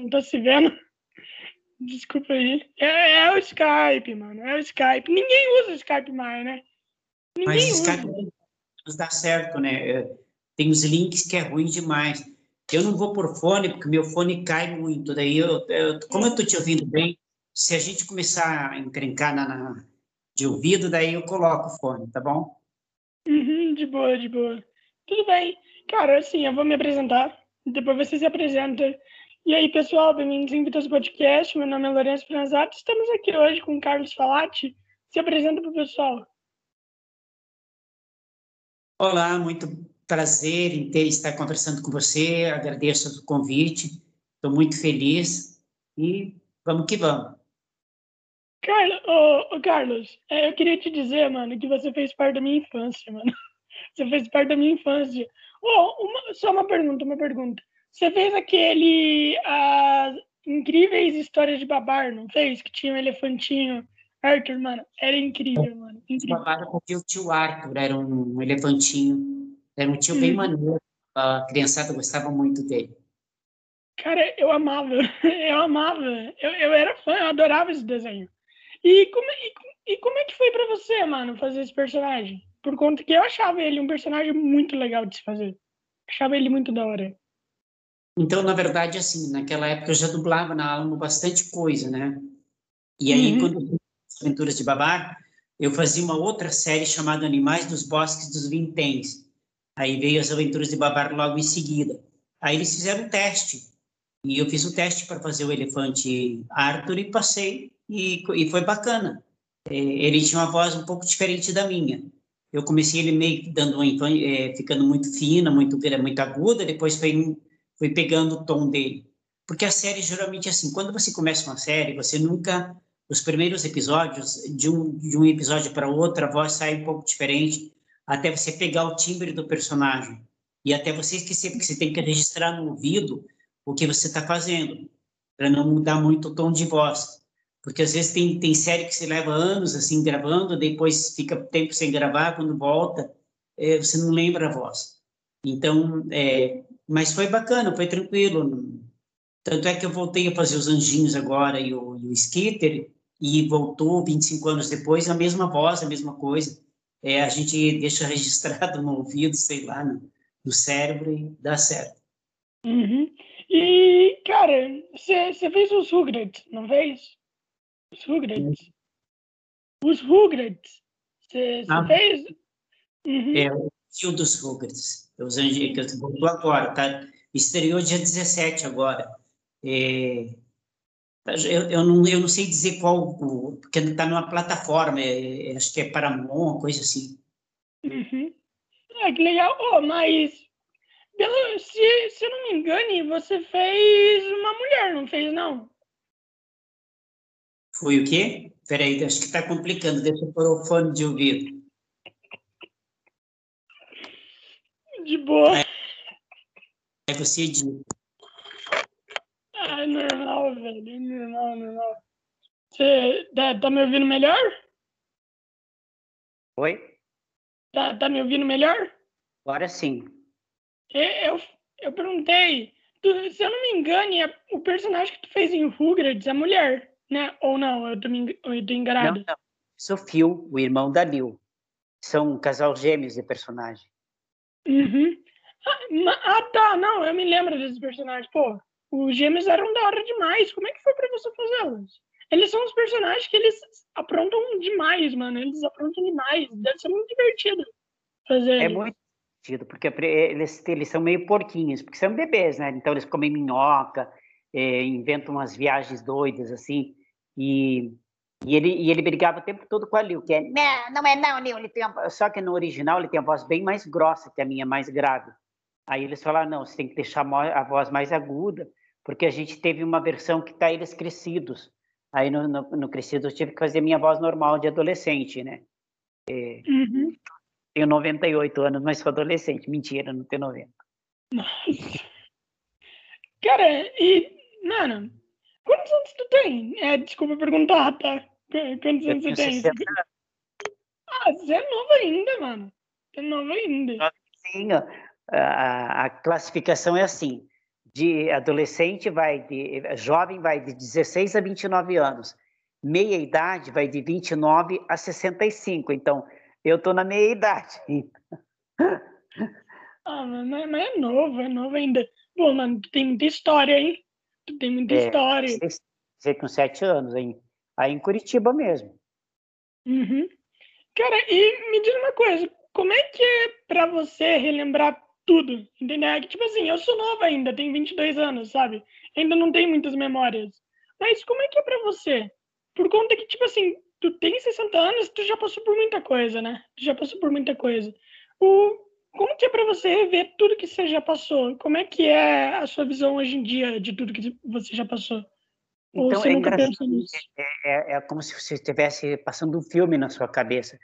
Não tô se vendo. Desculpa aí. É, é, o Skype, mano. É o Skype. Ninguém usa o Skype mais, né? Ninguém Mas usa. Skype dá certo, né? Tem os links que é ruim demais. Eu não vou por fone, porque meu fone cai muito. Daí, eu, eu como eu tô te ouvindo bem, se a gente começar a encrencar na, na de ouvido, daí eu coloco o fone, tá bom? Uhum, de boa, de boa. Tudo bem. Cara, assim, eu vou me apresentar. Depois você se apresenta. E aí, pessoal, bem-vindos ao Invitas Podcast. Meu nome é Lourenço Franzato. Estamos aqui hoje com o Carlos Falati. Se apresenta para o pessoal. Olá, muito prazer em ter, estar conversando com você. Agradeço o convite. Estou muito feliz. E vamos que vamos. Carlos, oh, oh, Carlos, é, eu queria te dizer, mano, que você fez parte da minha infância, mano. Você fez parte da minha infância. Oh, uma, só uma pergunta, uma pergunta. Você fez aquele as incríveis histórias de Babar, não fez? Que tinha um elefantinho. Arthur, mano, era incrível, mano. Incrível. Babar porque o tio Arthur era um elefantinho. Era um tio bem uhum. maneiro. A criançada gostava muito dele. Cara, eu amava, eu amava. Eu, eu era fã, eu adorava esse desenho. E como, e, e como é que foi para você, mano, fazer esse personagem? Por conta que eu achava ele um personagem muito legal de se fazer. Achava ele muito da hora. Então, na verdade, assim, naquela época eu já dublava na Alamo bastante coisa, né? E aí, uhum. quando as Aventuras de Babar, eu fazia uma outra série chamada Animais dos Bosques dos Vinténs. Aí veio as Aventuras de Babar logo em seguida. Aí eles fizeram um teste. E eu fiz o um teste para fazer o elefante Arthur e passei. E, e foi bacana. É, ele tinha uma voz um pouco diferente da minha. Eu comecei ele meio dando uma, é, ficando muito fina, muito, muito aguda, depois foi fui pegando o tom dele. Porque a série geralmente é assim, quando você começa uma série, você nunca os primeiros episódios de um de um episódio para outro a voz sai um pouco diferente, até você pegar o timbre do personagem e até você esquecer porque você tem que registrar no ouvido o que você está fazendo para não mudar muito o tom de voz. Porque às vezes tem, tem série que se leva anos assim gravando, depois fica tempo sem gravar, quando volta, é, você não lembra a voz. Então, é, mas foi bacana, foi tranquilo. Tanto é que eu voltei a fazer os Anjinhos agora e o, e o Skitter, e voltou 25 anos depois, a mesma voz, a mesma coisa. É, a gente deixa registrado no ouvido, sei lá, no, no cérebro e dá certo. Uhum. E, cara, você fez os Rugrats, não fez? Os Rugrats. Os Rugrats. Você ah, fez? Uhum. É, tio dos Rugrats. Os Angicas voltou agora, tá? Estreou dia 17 agora. É, eu, eu, não, eu não sei dizer qual, porque está numa plataforma, é, é, acho que é Paramount, coisa assim. Uhum. É, que legal. Oh, mas, pelo, se, se eu não me engane, você fez uma mulher, não fez, não? Foi o quê? Peraí, acho que está complicando, deixa eu pôr o fone de ouvido. De boa. É você de. Ah, normal, velho. Normal, normal. Você tá, tá me ouvindo melhor? Oi? Tá, tá me ouvindo melhor? Agora sim. Eu, eu perguntei. Tu, se eu não me engano, é o personagem que tu fez em Rugrats é mulher, né? Ou não? Eu tô, me, eu tô enganado. Não, não. Sou Phil, o irmão da Lil. São um casal gêmeos de personagem. Uhum. Ah, ah, tá, não, eu me lembro desses personagens. Pô, os gêmeos eram da hora demais. Como é que foi pra você fazê-los? Eles são os personagens que eles aprontam demais, mano. Eles aprontam demais. Deve ser muito divertido fazer. É muito divertido, porque eles, eles são meio porquinhos, porque são bebês, né? Então eles comem minhoca, é, inventam umas viagens doidas, assim. E e ele, e ele brigava o tempo todo com a Lil, que é, não, não é não, Lil, ele tem uma... só que no original ele tem a voz bem mais grossa que a minha, mais grave. Aí eles falaram, não, você tem que deixar a voz mais aguda, porque a gente teve uma versão que tá eles crescidos. Aí no, no, no crescido eu tive que fazer minha voz normal de adolescente, né? É, uhum. Tenho 98 anos, mas sou adolescente. Mentira, não tenho 90. Nossa. Cara, e, mano, quantos anos tu tem? É, desculpa perguntar, tá? Quantos anos você tem? Ah, você é novo ainda, mano. Você é novo ainda. Sim, a, a classificação é assim. de adolescente vai de jovem vai de 16 a 29 anos. Meia idade vai de 29 a 65. Então, eu tô na meia idade. ah, mas, mas é novo, é novo ainda. Pô, mano, tu tem muita história, hein? Tu tem muita é, história. Você com sete anos, aí, aí em Curitiba mesmo. Uhum. Cara, e me diz uma coisa, como é que é pra você relembrar tudo, entendeu? É tipo assim, eu sou nova ainda, tenho 22 anos, sabe? Ainda não tenho muitas memórias. Mas como é que é pra você? Por conta que, tipo assim, tu tem 60 anos, tu já passou por muita coisa, né? Tu já passou por muita coisa. O, como que é para você rever tudo que você já passou? Como é que é a sua visão hoje em dia de tudo que você já passou? Então, você é nisso? É, é, é, como se você estivesse passando um filme na sua cabeça.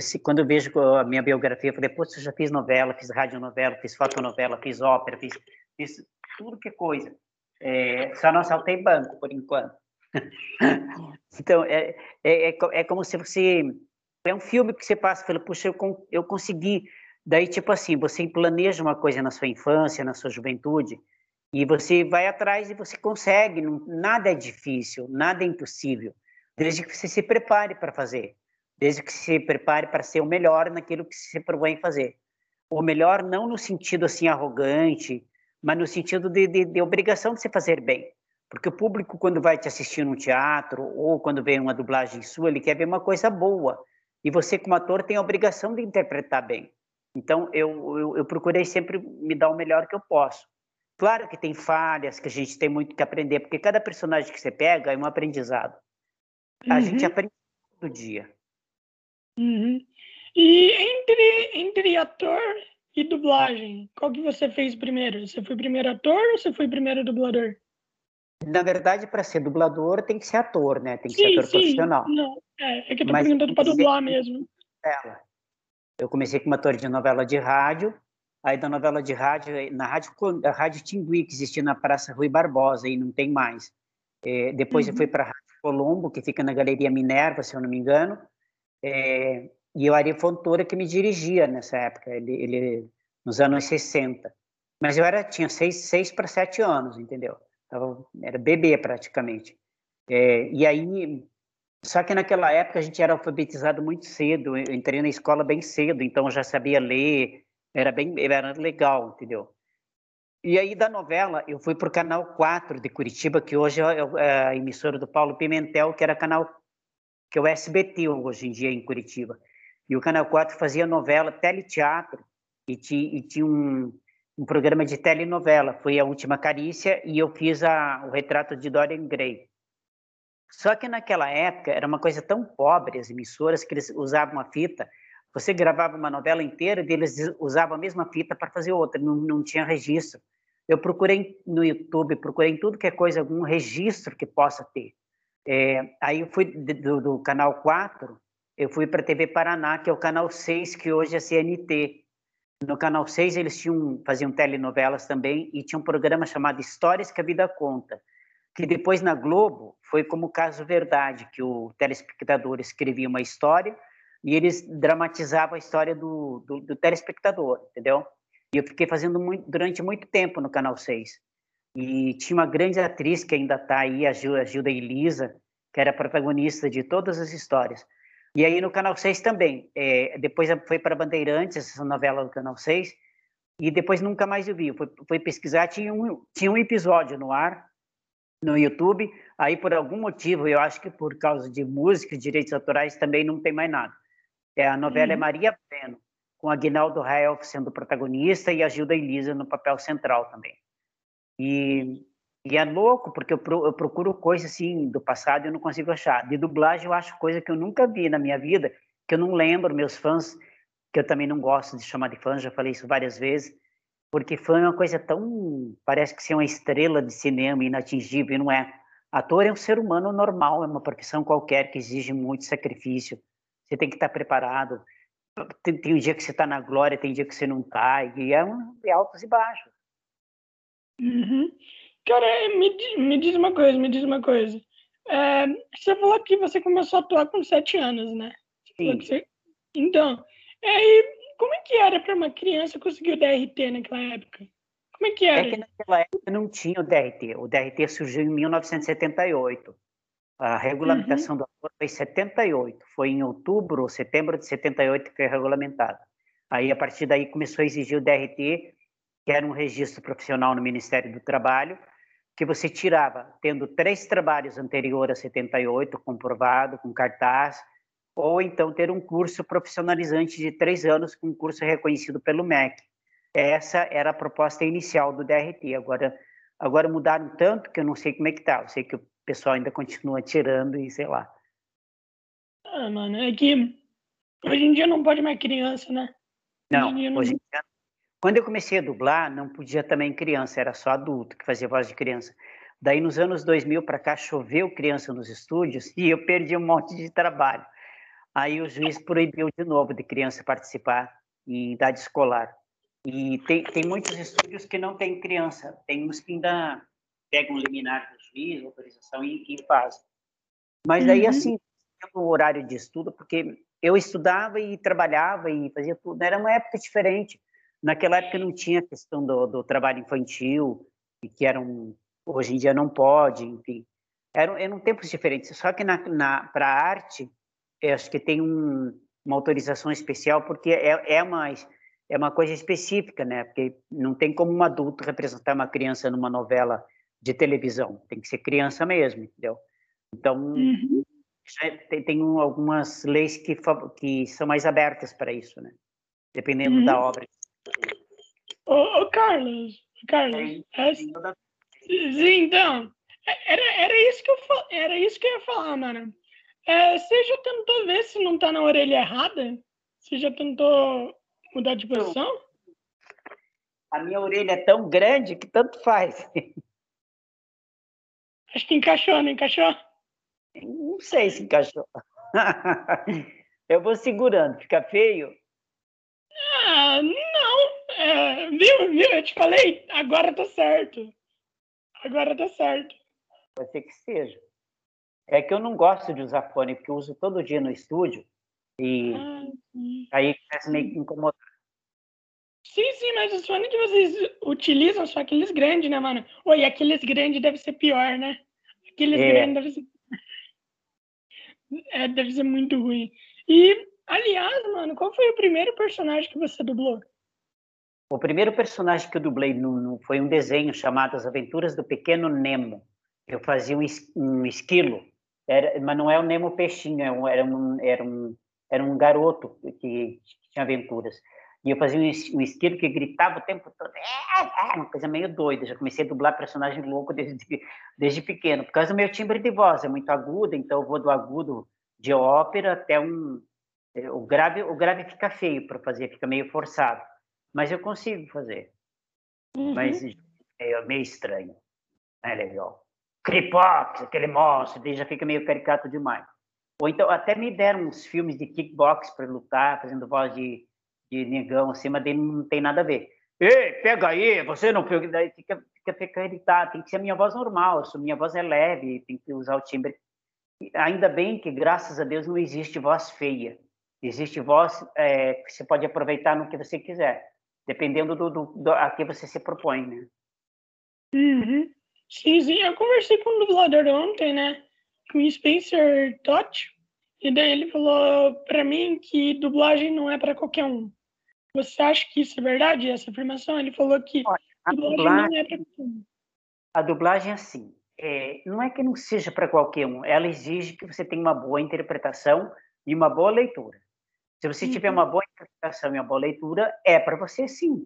Se, quando eu vejo a minha biografia, eu falei, pô, eu já fiz novela, fiz radionovela, fiz fotonovela, fiz ópera, fiz, fiz tudo que coisa. É, só não saltei banco, por enquanto. então, é, é, é, é, como se você... É um filme que você passa, fala, puxa, eu, eu consegui. Daí, tipo assim, você planeja uma coisa na sua infância, na sua juventude, e você vai atrás e você consegue. Nada é difícil, nada é impossível, desde que você se prepare para fazer, desde que se prepare para ser o melhor naquilo que se propõe fazer. O melhor não no sentido assim arrogante, mas no sentido de, de, de obrigação de se fazer bem. Porque o público, quando vai te assistir no teatro ou quando vê uma dublagem sua, ele quer ver uma coisa boa. E você, como ator, tem a obrigação de interpretar bem. Então, eu, eu, eu procurei sempre me dar o melhor que eu posso. Claro que tem falhas, que a gente tem muito que aprender, porque cada personagem que você pega é um aprendizado. A uhum. gente aprende todo dia. Uhum. E entre, entre ator e dublagem, qual que você fez primeiro? Você foi primeiro ator ou você foi primeiro dublador? Na verdade, para ser dublador tem que ser ator, né? Tem que sim, ser ator sim. profissional. Não, é, é que eu tô Mas perguntando para dublar mesmo. Ela. Eu comecei como ator de novela de rádio, aí da novela de rádio, na rádio, a rádio Tingui, que existia na Praça Rui Barbosa, e não tem mais. É, depois uhum. eu fui para a Rádio Colombo, que fica na Galeria Minerva, se eu não me engano, é, e o Ari Fontoura que me dirigia nessa época, ele, ele nos anos 60. Mas eu era tinha seis, seis para sete anos, entendeu? Tava, era bebê praticamente. É, e aí, só que naquela época a gente era alfabetizado muito cedo, eu entrei na escola bem cedo, então eu já sabia ler, era bem, era legal, entendeu? E aí da novela eu fui para o canal 4 de Curitiba, que hoje é, é a emissora do Paulo Pimentel, que era canal que é o SBT hoje em dia em Curitiba. E o canal 4 fazia novela, teleteatro e tinha, e tinha um, um programa de telenovela, foi a Última Carícia, e eu fiz a, o retrato de Dorian Gray. Só que naquela época era uma coisa tão pobre, as emissoras, que eles usavam uma fita, você gravava uma novela inteira e eles usavam a mesma fita para fazer outra, não, não tinha registro. Eu procurei no YouTube, procurei em tudo que é coisa, algum registro que possa ter. É, aí eu fui do, do canal 4, eu fui para a TV Paraná, que é o canal 6, que hoje é CNT. No Canal 6 eles tinham, faziam telenovelas também e tinha um programa chamado Histórias que a Vida Conta, que depois na Globo foi como caso verdade, que o telespectador escrevia uma história e eles dramatizavam a história do, do, do telespectador, entendeu? E eu fiquei fazendo muito, durante muito tempo no Canal 6. E tinha uma grande atriz que ainda está aí, a Gilda Elisa, que era protagonista de todas as histórias. E aí no Canal 6 também. É, depois foi para Bandeirantes, essa novela do Canal 6, e depois nunca mais eu vi. Foi, foi pesquisar, tinha um, tinha um episódio no ar, no YouTube, aí por algum motivo, eu acho que por causa de música, direitos autorais, também não tem mais nada. É, a novela uhum. é Maria Bueno, com Aguinaldo Rael sendo protagonista e a Gilda Elisa no papel central também. E e é louco, porque eu, pro, eu procuro coisas assim do passado e eu não consigo achar. De dublagem eu acho coisa que eu nunca vi na minha vida, que eu não lembro. Meus fãs, que eu também não gosto de chamar de fãs, já falei isso várias vezes, porque fã é uma coisa tão. parece que ser uma estrela de cinema inatingível, e não é. Ator é um ser humano normal, é uma profissão qualquer que exige muito sacrifício. Você tem que estar preparado. Tem, tem um dia que você está na glória, tem um dia que você não está, e é, um, é altos e baixos. Uhum. Cara, me, me diz uma coisa, me diz uma coisa. É, você falou que você começou a atuar com sete anos, né? Sim. Você... Então, é, como é que era para uma criança conseguir o DRT naquela época? Como é que era? É que naquela época não tinha o DRT. O DRT surgiu em 1978. A regulamentação uhum. do ator foi em 78. Foi em outubro ou setembro de 78 que foi regulamentada. Aí, a partir daí, começou a exigir o DRT, que era um registro profissional no Ministério do Trabalho, que você tirava tendo três trabalhos anteriores a 78, comprovado, com cartaz, ou então ter um curso profissionalizante de três anos com um curso reconhecido pelo MEC. Essa era a proposta inicial do DRT. Agora, agora mudaram tanto que eu não sei como é que tá. Eu sei que o pessoal ainda continua tirando e sei lá. Ah, mano, é que hoje em dia não pode mais criança, né? Não, hoje em dia, não... Hoje em dia quando eu comecei a dublar, não podia também criança, era só adulto que fazia voz de criança. Daí, nos anos 2000 para cá, choveu criança nos estúdios e eu perdi um monte de trabalho. Aí o juiz proibiu de novo de criança participar em idade escolar. E tem, tem muitos estúdios que não tem criança, tem uns que ainda pegam liminar do juiz, autorização e, e fazem. Mas uhum. assim, o horário de estudo, porque eu estudava e trabalhava e fazia tudo, era uma época diferente. Naquela época não tinha questão do, do trabalho infantil, que era um, hoje em dia não pode, enfim. Eram, eram tempos diferentes. Só que na, na para a arte, eu acho que tem um, uma autorização especial, porque é, é, uma, é uma coisa específica, né? Porque não tem como um adulto representar uma criança numa novela de televisão. Tem que ser criança mesmo, entendeu? Então, uhum. tem, tem algumas leis que, que são mais abertas para isso, né? Dependendo uhum. da obra Ô, ô Carlos, Carlos, é, sim, então, é, era, era, isso que eu, era isso que eu ia falar, mano. É, você já tentou ver se não tá na orelha errada? Você já tentou mudar de posição? A minha orelha é tão grande que tanto faz. Acho que encaixou, não encaixou? Não sei se encaixou. Eu vou segurando, fica feio. Ah, não. É, viu, viu? Eu te falei, agora tá certo. Agora tá certo. Pode ser que seja. É que eu não gosto de usar fone, porque eu uso todo dia no estúdio e ah, aí começa meio que incomodar. Sim, sim, mas os fones que vocês utilizam são aqueles grandes, né, mano? Oi, aqueles grandes deve ser pior, né? Aqueles é. grandes deve ser... É, deve ser muito ruim. E Aliás, mano, qual foi o primeiro personagem que você dublou? O primeiro personagem que eu dublei no, no, foi um desenho chamado As Aventuras do Pequeno Nemo. Eu fazia um, um esquilo, era, mas não é o Nemo peixinho, era um, era um, era um, era um garoto que, que, tinha aventuras. E eu fazia um, esquilo que gritava o tempo todo. É, é, uma coisa meio doida. Já comecei a dublar personagem louco desde, desde pequeno, por causa do meu timbre de voz, é muito agudo, então eu vou do agudo de ópera até um, é, o grave, o grave fica feio para fazer, fica meio forçado. Mas eu consigo fazer. Uhum. Mas é meio estranho. É legal. Cripox, aquele monstro, já fica meio caricato demais. Ou então, até me deram uns filmes de kickbox para lutar, fazendo voz de, de negão, assim, mas não tem nada a ver. Ei, pega aí, você não pega. Daí fica, fica, fica irritado. Tem que ser a minha voz normal. A minha voz é leve, tem que usar o timbre. Ainda bem que, graças a Deus, não existe voz feia. Existe voz é, que você pode aproveitar no que você quiser, dependendo do, do, do a que você se propõe, né? Uhum. Sim, sim. Eu conversei com o dublador ontem, né? Com o Spencer Todd. E daí ele falou para mim que dublagem não é para qualquer um. Você acha que isso é verdade, essa afirmação? Ele falou que Olha, dublagem, dublagem, não é para qualquer. A dublagem, assim, é, não é que não seja para qualquer um. Ela exige que você tenha uma boa interpretação e uma boa leitura. Se você uhum. tiver uma boa interpretação e uma boa leitura, é para você sim.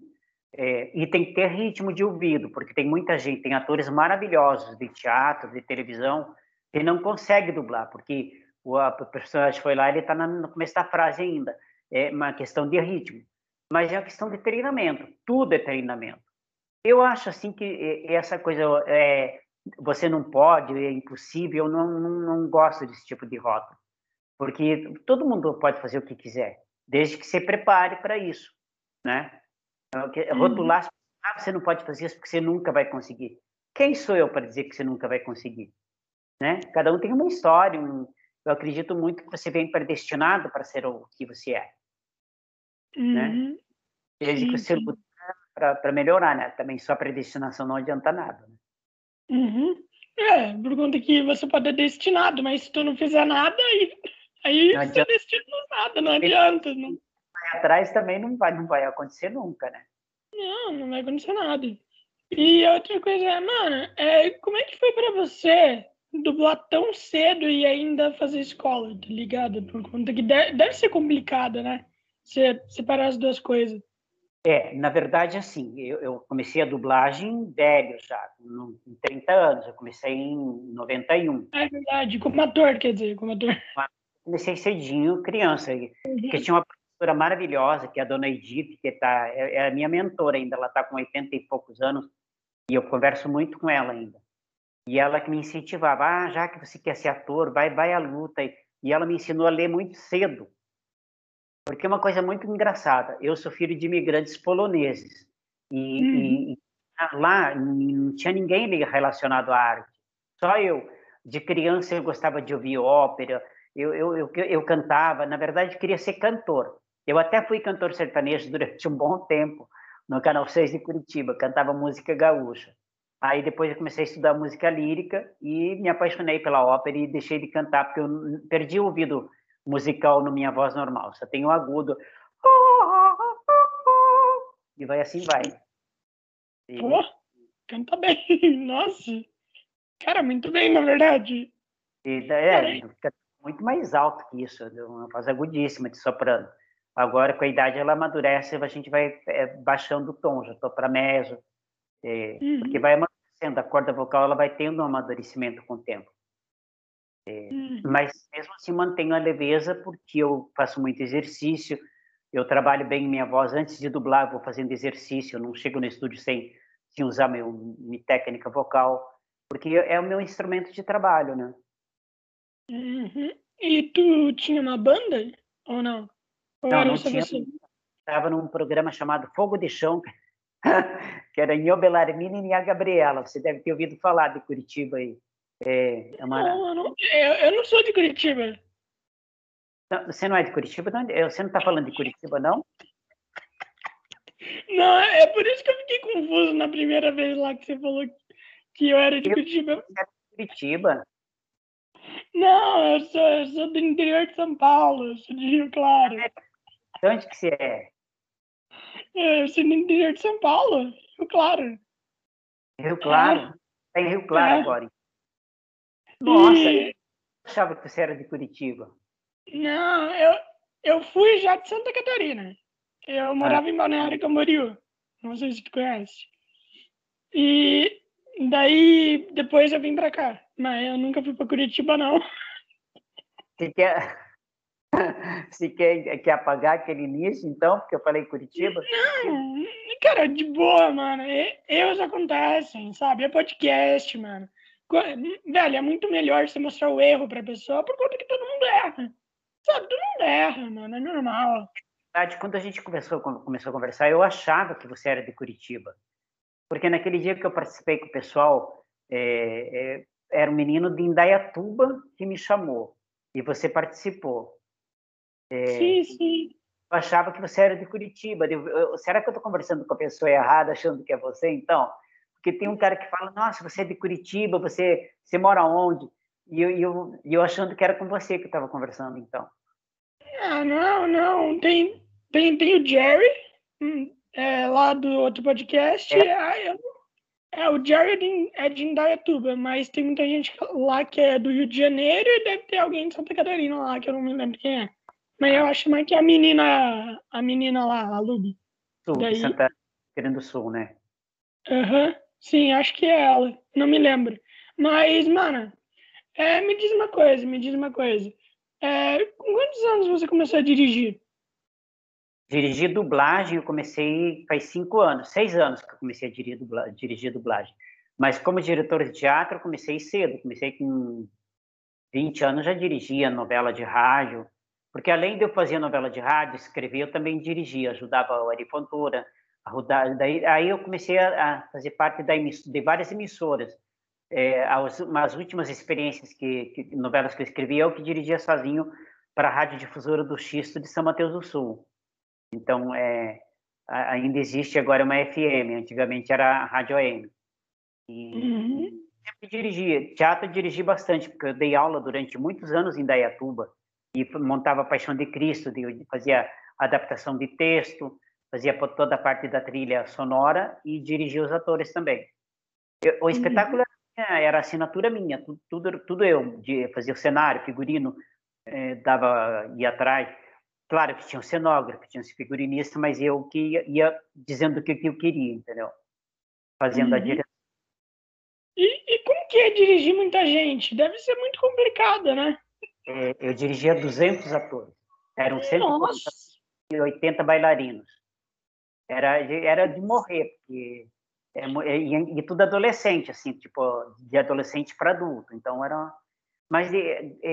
É, e tem que ter ritmo de ouvido, porque tem muita gente, tem atores maravilhosos de teatro, de televisão, que não consegue dublar, porque o personagem foi lá, ele está no começo da frase ainda. É uma questão de ritmo. Mas é uma questão de treinamento. Tudo é treinamento. Eu acho assim que essa coisa é, você não pode, é impossível, eu não, não, não gosto desse tipo de rótulo. Porque todo mundo pode fazer o que quiser, desde que se prepare para isso, né? Então, uhum. Rotular, ah, você não pode fazer isso porque você nunca vai conseguir. Quem sou eu para dizer que você nunca vai conseguir? Né? Cada um tem uma história, um... eu acredito muito que você vem predestinado para ser o que você é. Né? Uhum. Né? Desde que você lutar, para melhorar, né? Também só predestinação não adianta nada. Né? Uhum. É, por conta que você pode ter destinado, mas se tu não fizer nada, aí, aí não você destinou nada, não adianta. Não... Vai atrás também não vai, não vai acontecer nunca, né? Não, não vai acontecer nada. E outra coisa é, mano, é, como é que foi para você dublar tão cedo e ainda fazer escola, tá ligado? Por conta que deve, deve ser complicado, né? Você separar as duas coisas. É, na verdade, assim, eu, eu, comecei a dublagem velho já, com 30 anos, eu comecei em 91. É verdade, como ator, quer dizer, como ator. Comecei cedinho, criança, uhum. porque tinha uma professora maravilhosa, que é a dona Edith, que tá, é, é a minha mentora ainda, ela está com 80 e poucos anos, e eu converso muito com ela ainda. E ela que me incentivava, ah, já que você quer ser ator, vai, vai à luta. E ela me ensinou a ler muito cedo, porque é uma coisa muito engraçada. Eu sou filho de imigrantes poloneses. E, uhum. e lá não tinha ninguém relacionado à arte. Só eu. De criança eu gostava de ouvir ópera, eu, eu, eu, eu cantava. Na verdade, queria ser cantor. Eu até fui cantor sertanejo durante um bom tempo, no Canal 6 de Curitiba. Cantava música gaúcha. Aí depois eu comecei a estudar música lírica e me apaixonei pela ópera e deixei de cantar, porque eu perdi o ouvido musical na minha voz normal, só tenho agudo. E vai assim, vai. E... Pô, canta bem, nossa. Cara, muito bem, na verdade. E, é, fica muito mais alto que isso, uma voz agudíssima de soprano. Agora, com a idade, ela amadurece, a gente vai é, baixando o tom, já estou para meso, é, uhum. porque vai amadurecendo, a corda vocal ela vai tendo um amadurecimento com o tempo. É, uhum. Mas mesmo assim mantenho a leveza porque eu faço muito exercício, eu trabalho bem minha voz antes de dublar, vou fazendo exercício, eu não chego no estúdio sem, sem usar meu, minha técnica vocal, porque é o meu instrumento de trabalho, né? Uhum. E tu tinha uma banda ou não? Ou não, não tinha. Estava num programa chamado Fogo de Chão, que era Nho Belarmina e a Gabriela. Você deve ter ouvido falar de Curitiba aí. É, é uma... não, eu, não, eu não sou de Curitiba. Não, você não é de Curitiba? Não? Você não está falando de Curitiba, não? Não, é por isso que eu fiquei confuso na primeira vez lá que você falou que eu era de eu Curitiba. É de Curitiba? Não, eu sou, eu sou do interior de São Paulo, eu sou de Rio Claro. De onde que você é? é? Eu sou do interior de São Paulo, Rio Claro. Rio Claro? É. em Rio Claro é. agora. Nossa, e... eu achava que você era de Curitiba. Não, eu, eu fui já de Santa Catarina. Eu morava ah. em Balneário Camboriú. Não sei se tu conhece. E daí, depois eu vim pra cá. Mas eu nunca fui pra Curitiba, não. Você quer, você quer, quer apagar aquele início, então? Porque eu falei Curitiba? Não, cara, de boa, mano. Erros acontecem, sabe? É podcast, mano. Velho, é muito melhor você mostrar o erro pra pessoa por conta que todo mundo erra. Sabe, todo mundo erra, mano, é normal. Quando a gente começou, começou a conversar, eu achava que você era de Curitiba. Porque naquele dia que eu participei com o pessoal, é, é, era um menino de Indaiatuba que me chamou. E você participou. É, sim, sim. Eu achava que você era de Curitiba. Eu, eu, será que eu estou conversando com a pessoa errada, achando que é você, então? Porque tem um cara que fala, nossa, você é de Curitiba, você, você mora onde? E eu, eu, eu achando que era com você que eu estava conversando, então. Ah, não, não. Tem, tem, tem o Jerry, hum, é, lá do outro podcast. É. É, é, o Jerry é de, é de Indaiatuba, mas tem muita gente lá que é do Rio de Janeiro e deve ter alguém de Santa Catarina lá, que eu não me lembro quem é. Mas eu acho mais que a menina, a menina lá, a Lubi. Sul, Daí... Santa Catarina do Sul, né? Aham. Uhum. Sim, acho que é ela. Não me lembro. Mas, mano, é, me diz uma coisa, me diz uma coisa. É, com quantos anos você começou a dirigir? Dirigir dublagem, eu comecei faz cinco anos, seis anos que eu comecei a dirigir, dublagem, dirigir dublagem. Mas como diretor de teatro, eu comecei cedo. Comecei com 20 anos, já dirigia novela de rádio. Porque além de eu fazer novela de rádio, escrever, eu também dirigia, ajudava o Ari Fontoura, rodar. Daí, aí eu comecei a, fazer parte da de várias emissoras. É, as, as últimas experiências que, que, novelas que eu escrevi, eu que dirigia sozinho para a Rádio Difusora do Xisto de São Mateus do Sul. Então, é, ainda existe agora uma FM, antigamente era a Rádio AM. E uhum. sempre dirigi, teatro eu dirigi bastante, porque eu dei aula durante muitos anos em Dayatuba, e montava Paixão de Cristo, fazia adaptação de texto, fazia toda a parte da trilha sonora e dirigia os atores também. Eu, o uhum. espetáculo era assinatura minha, tudo, tudo, tudo eu, de, fazia o cenário, figurino, eh, dava, ia atrás. Claro que tinha um cenógrafo, tinha um figurinista, mas eu que ia, ia dizendo o que, que, eu queria, entendeu? Fazendo uhum. a direção. E, e como que é dirigir muita gente? Deve ser muito complicado, né? É, eu dirigia 200 atores. Eram 180 bailarinos. Era, era de morrer, porque é, e, e, tudo adolescente, assim, tipo, de adolescente para adulto. Então era. Mas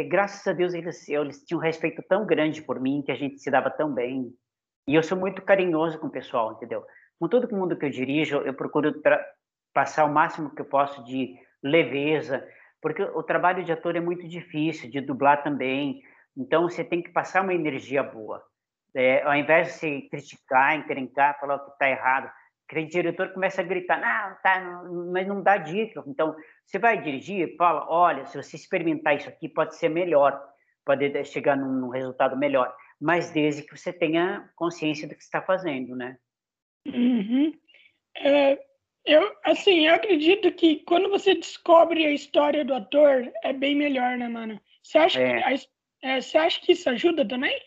graças a Deus eles, eles tinham um respeito tão grande por mim que a gente se dava tão bem. E eu sou muito carinhoso com o pessoal, entendeu? Com todo mundo que eu dirijo, eu procuro passar o máximo que eu posso de leveza, porque o trabalho de ator é muito difícil, de dublar também. Então você tem que passar uma energia boa. É, ao invés de se criticar, encrencar, falar o que está errado, aquele diretor começa a gritar, não, tá, mas não dá dica. Então, você vai dirigir, fala, olha, se você experimentar isso aqui, pode ser melhor, pode chegar num, num resultado melhor, mas desde que você tenha consciência do que está fazendo, né? Uhum. É, eu, assim, eu acredito que quando você descobre a história do ator, é bem melhor, né, mano? Você acha, é. que, é, você acha que isso ajuda também?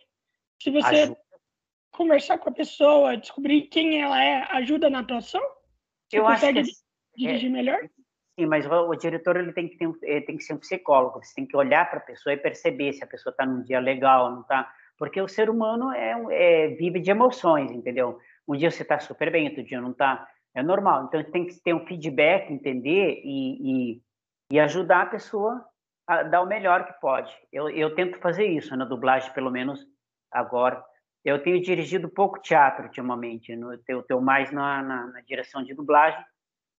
Se você ajuda conversar com a pessoa, descobrir quem ela é, ajuda na atuação? Você eu consegue acho que dirigir é, melhor? Sim, mas o, o, diretor ele tem que ter, ele tem que ser um psicólogo. Você tem que olhar para a pessoa e perceber se a pessoa está num dia legal, não está. Porque o ser humano é, é, vive de emoções, entendeu? Um dia você está super bem, outro dia não está. É normal. Então tem que ter um feedback, entender e, e, e ajudar a pessoa a dar o melhor que pode. Eu, eu tento fazer isso na dublagem, pelo menos agora eu tenho dirigido pouco teatro ultimamente, no, eu tenho mais na, na, na, direção de dublagem,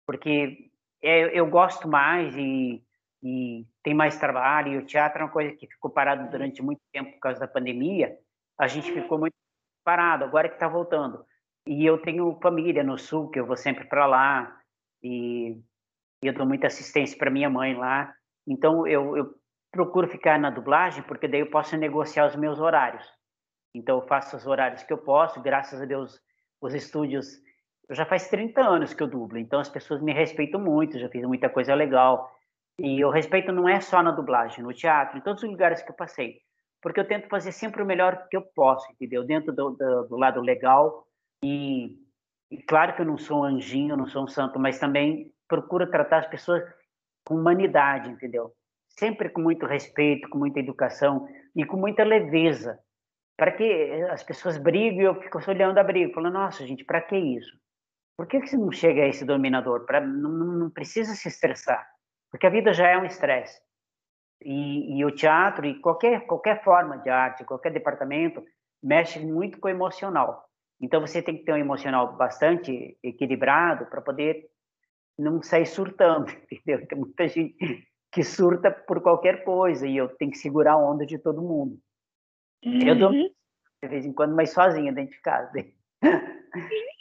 porque é, eu gosto mais e, e, tem mais trabalho. E o teatro é uma coisa que ficou parado durante muito tempo por causa da pandemia. A gente ficou muito parado, agora que está voltando. E eu tenho família no sul, que eu vou sempre para lá, e, e, eu dou muita assistência para minha mãe lá. Então eu, eu procuro ficar na dublagem, porque daí eu posso negociar os meus horários. Então, eu faço os horários que eu posso, graças a Deus, os estúdios. Já faz 30 anos que eu dublo, então as pessoas me respeitam muito, já fiz muita coisa legal. E o respeito não é só na dublagem, no teatro, em todos os lugares que eu passei. Porque eu tento fazer sempre o melhor que eu posso, entendeu? Dentro do, do, do lado legal. E, e claro que eu não sou um anjinho, não sou um santo, mas também procuro tratar as pessoas com humanidade, entendeu? Sempre com muito respeito, com muita educação e com muita leveza para que as pessoas brigam e eu fico olhando a briga, falando, nossa, gente, para que isso? Por que, que você não chega a esse dominador? Pra, não, não precisa se estressar, porque a vida já é um estresse. E, e, o teatro e qualquer, qualquer forma de arte, qualquer departamento, mexe muito com o emocional. Então você tem que ter um emocional bastante equilibrado para poder não sair surtando, entendeu? Tem muita gente que surta por qualquer coisa e eu tenho que segurar a onda de todo mundo. Uhum. Eu dou de vez em quando, mas sozinha dentro de casa.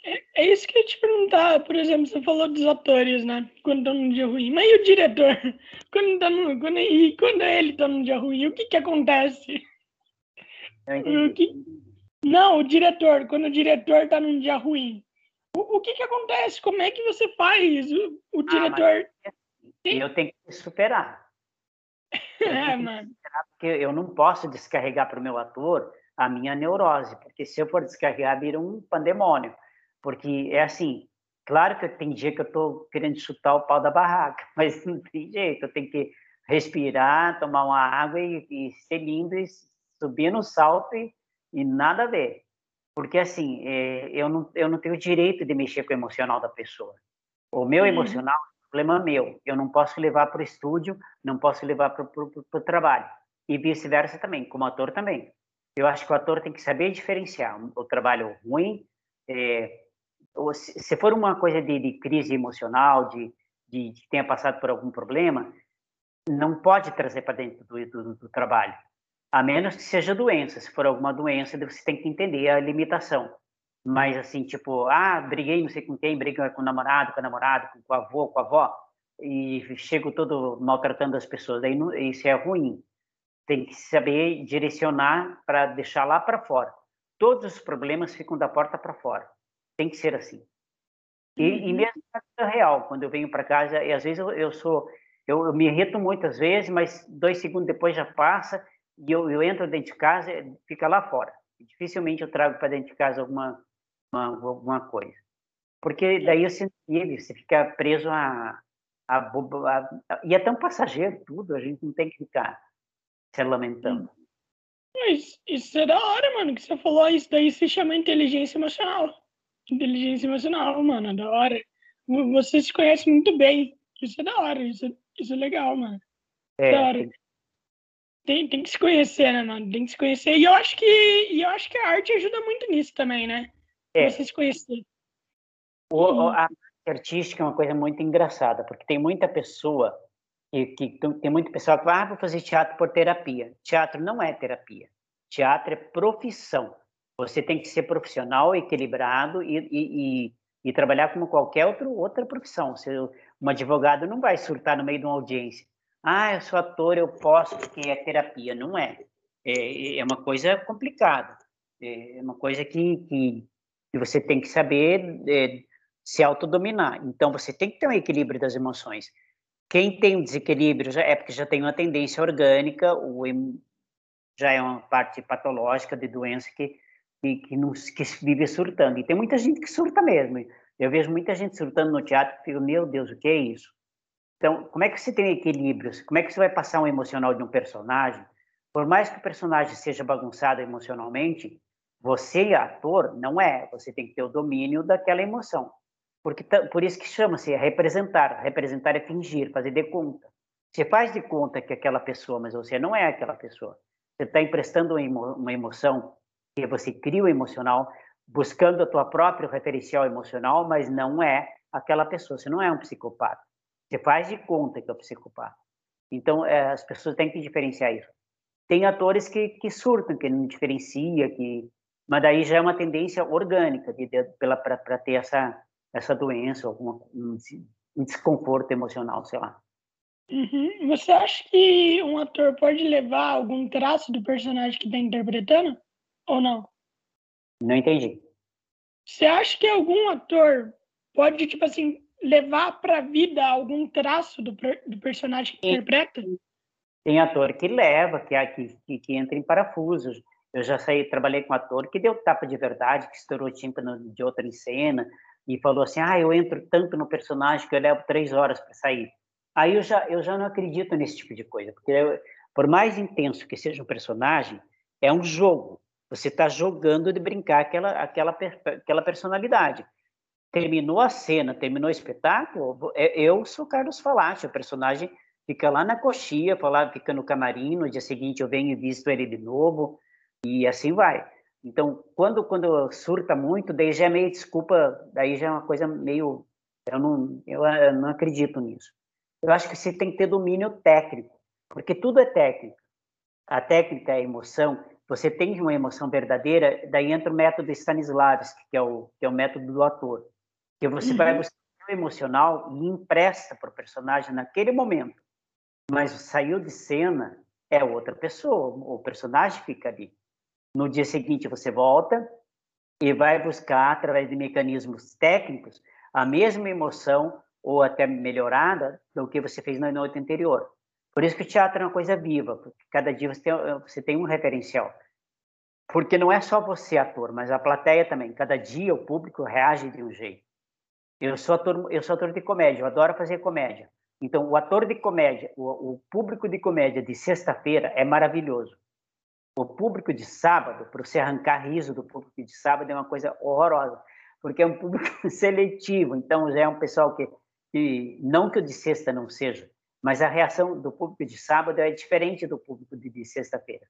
É, é isso que eu ia te perguntar, por exemplo, você falou dos atores, né? Quando estão num dia ruim. Mas e o diretor? Quando, tá no, quando, e quando ele está num dia ruim, o que que acontece? O que... Não, o diretor. Quando o diretor está num dia ruim. O, o, que que acontece? Como é que você faz? O, o ah, diretor... eu tenho que superar. É, mano. Porque eu não posso descarregar para o meu ator a minha neurose, porque se eu for descarregar, vira um pandemônio. Porque é assim, claro que tem dia que eu estou querendo chutar o pau da barraca, mas não tem jeito, eu tenho que respirar, tomar uma água e, e ser lindo e subir no salto e, e nada a ver. Porque, assim, é, eu, não, eu não tenho direito de mexer com o emocional da pessoa. O meu uhum. emocional problema meu. Eu não posso levar para o estúdio, não posso levar para o trabalho. E vice-versa também, como ator também. Eu acho que o ator tem que saber diferenciar o trabalho ruim. É, se for uma coisa de, de crise emocional, de, de, de tenha passado por algum problema, não pode trazer para dentro do, do, do, trabalho, a menos que seja doença. Se for alguma doença, você tem que entender a limitação. Mas assim, tipo, ah, briguei não sei com quem, briguei com o namorado, com a namorada, com o avô, com a avó, e chego todo maltratando as pessoas. Daí isso é ruim. Tem que saber direcionar para deixar lá para fora. Todos os problemas ficam da porta para fora. Tem que ser assim. E, uhum. e mesmo na vida real, quando eu venho para casa, e às vezes eu, eu sou, eu, eu, me irrito muitas vezes, mas dois segundos depois já passa e eu, eu entro dentro de casa, fica lá fora. Dificilmente eu trago para dentro de casa alguma uma, alguma coisa, porque daí você você fica preso a, a, a, a e é tão passageiro tudo, a gente não tem que ficar se lamentando. Mas isso é da hora, mano, que você falou isso daí se chama inteligência emocional. Inteligência emocional, mano, é da hora. Você se conhece muito bem. Isso é da hora, isso, isso é legal, mano. É, da hora. Tem, tem que se conhecer, né, mano? Tem que se conhecer. E eu acho que, e eu acho que a arte ajuda muito nisso também, né? É. Você se conhecer. O, a arte artística é uma coisa muito engraçada, porque tem muita pessoa que, que tem muita pessoa que fala, ah, vou fazer teatro por terapia. Teatro não é terapia. Teatro é profissão. Você tem que ser profissional, equilibrado e, e, e, e trabalhar como qualquer outro, outra profissão. Você, um advogado não vai surtar no meio de uma audiência. Ah, eu sou ator, eu posso, porque é terapia. Não é. É, é uma coisa complicada. É uma coisa que, que, que você tem que saber é, se autodominar. Então, você tem que ter um equilíbrio das emoções. Quem tem desequilíbrio já é porque já tem uma tendência orgânica, ou já é uma parte patológica de doença que que, que, que vive surtando. E tem muita gente que surta mesmo. Eu vejo muita gente surtando no teatro e meu Deus, o que é isso? Então, como é que você tem equilíbrio? Como é que você vai passar um emocional de um personagem? Por mais que o personagem seja bagunçado emocionalmente, você, ator, não é. Você tem que ter o domínio daquela emoção. Porque por isso que chama-se representar. Representar é fingir, fazer de conta. Você faz de conta que é aquela pessoa, mas você não é aquela pessoa. Você está emprestando uma emoção que você cria o emocional buscando a tua própria referencial emocional, mas não é aquela pessoa. Você não é um psicopata. Você faz de conta que é um psicopata. Então, é, as pessoas têm que diferenciar isso. Tem atores que, que surtam, que não diferencia, que mas daí já é uma tendência orgânica para ter essa essa doença, algum um, um desconforto emocional, sei lá. Uhum. Você acha que um ator pode levar algum traço do personagem que está interpretando? ou não? Não entendi. Você acha que algum ator pode, tipo assim, levar para a vida algum traço do, do personagem que interpreta? Tem ator que leva, que, que, que entra em parafusos. Eu já saí, trabalhei com ator que deu tapa de verdade, que estourou tímpano de outra em cena e falou assim: ah, eu entro tanto no personagem que eu levo três horas para sair. Aí eu já, eu já não acredito nesse tipo de coisa, porque eu, por mais intenso que seja um personagem, é um jogo. Você está jogando de brincar aquela, aquela, aquela personalidade. Terminou a cena, terminou o espetáculo, é, eu sou Carlos Falati, o personagem fica lá na coxia, fica no camarim, no dia seguinte eu venho e visto ele de novo, e assim vai. Então, quando, quando surta muito, daí já é meio desculpa, daí já é uma coisa meio... Eu não, eu, eu não acredito nisso. Eu acho que você tem que ter domínio técnico, porque tudo é técnica. A técnica é a emoção, você tem uma emoção verdadeira, daí entra o método Stanislavski, que é o, que é o método do ator, que você uhum. vai buscar o emocional e empresta para o personagem naquele momento. Mas saiu de cena, é outra pessoa, o personagem fica ali. No dia seguinte você volta e vai buscar, através de mecanismos técnicos, a mesma emoção ou até melhorada do que você fez na noite anterior. Por isso que o teatro é uma coisa viva, porque cada dia você tem, você tem um referencial. Porque não é só você ator, mas a plateia também. Cada dia o público reage de um jeito. Eu sou ator, eu sou ator de comédia, eu adoro fazer comédia. Então, o ator de comédia, o, o público de comédia de sexta-feira é maravilhoso. O público de sábado, para você arrancar riso do público de sábado, é uma coisa horrorosa, porque é um público seletivo. Então, já é um pessoal que, que não que o de sexta não seja, mas a reação do público de sábado é diferente do público de, de sexta-feira.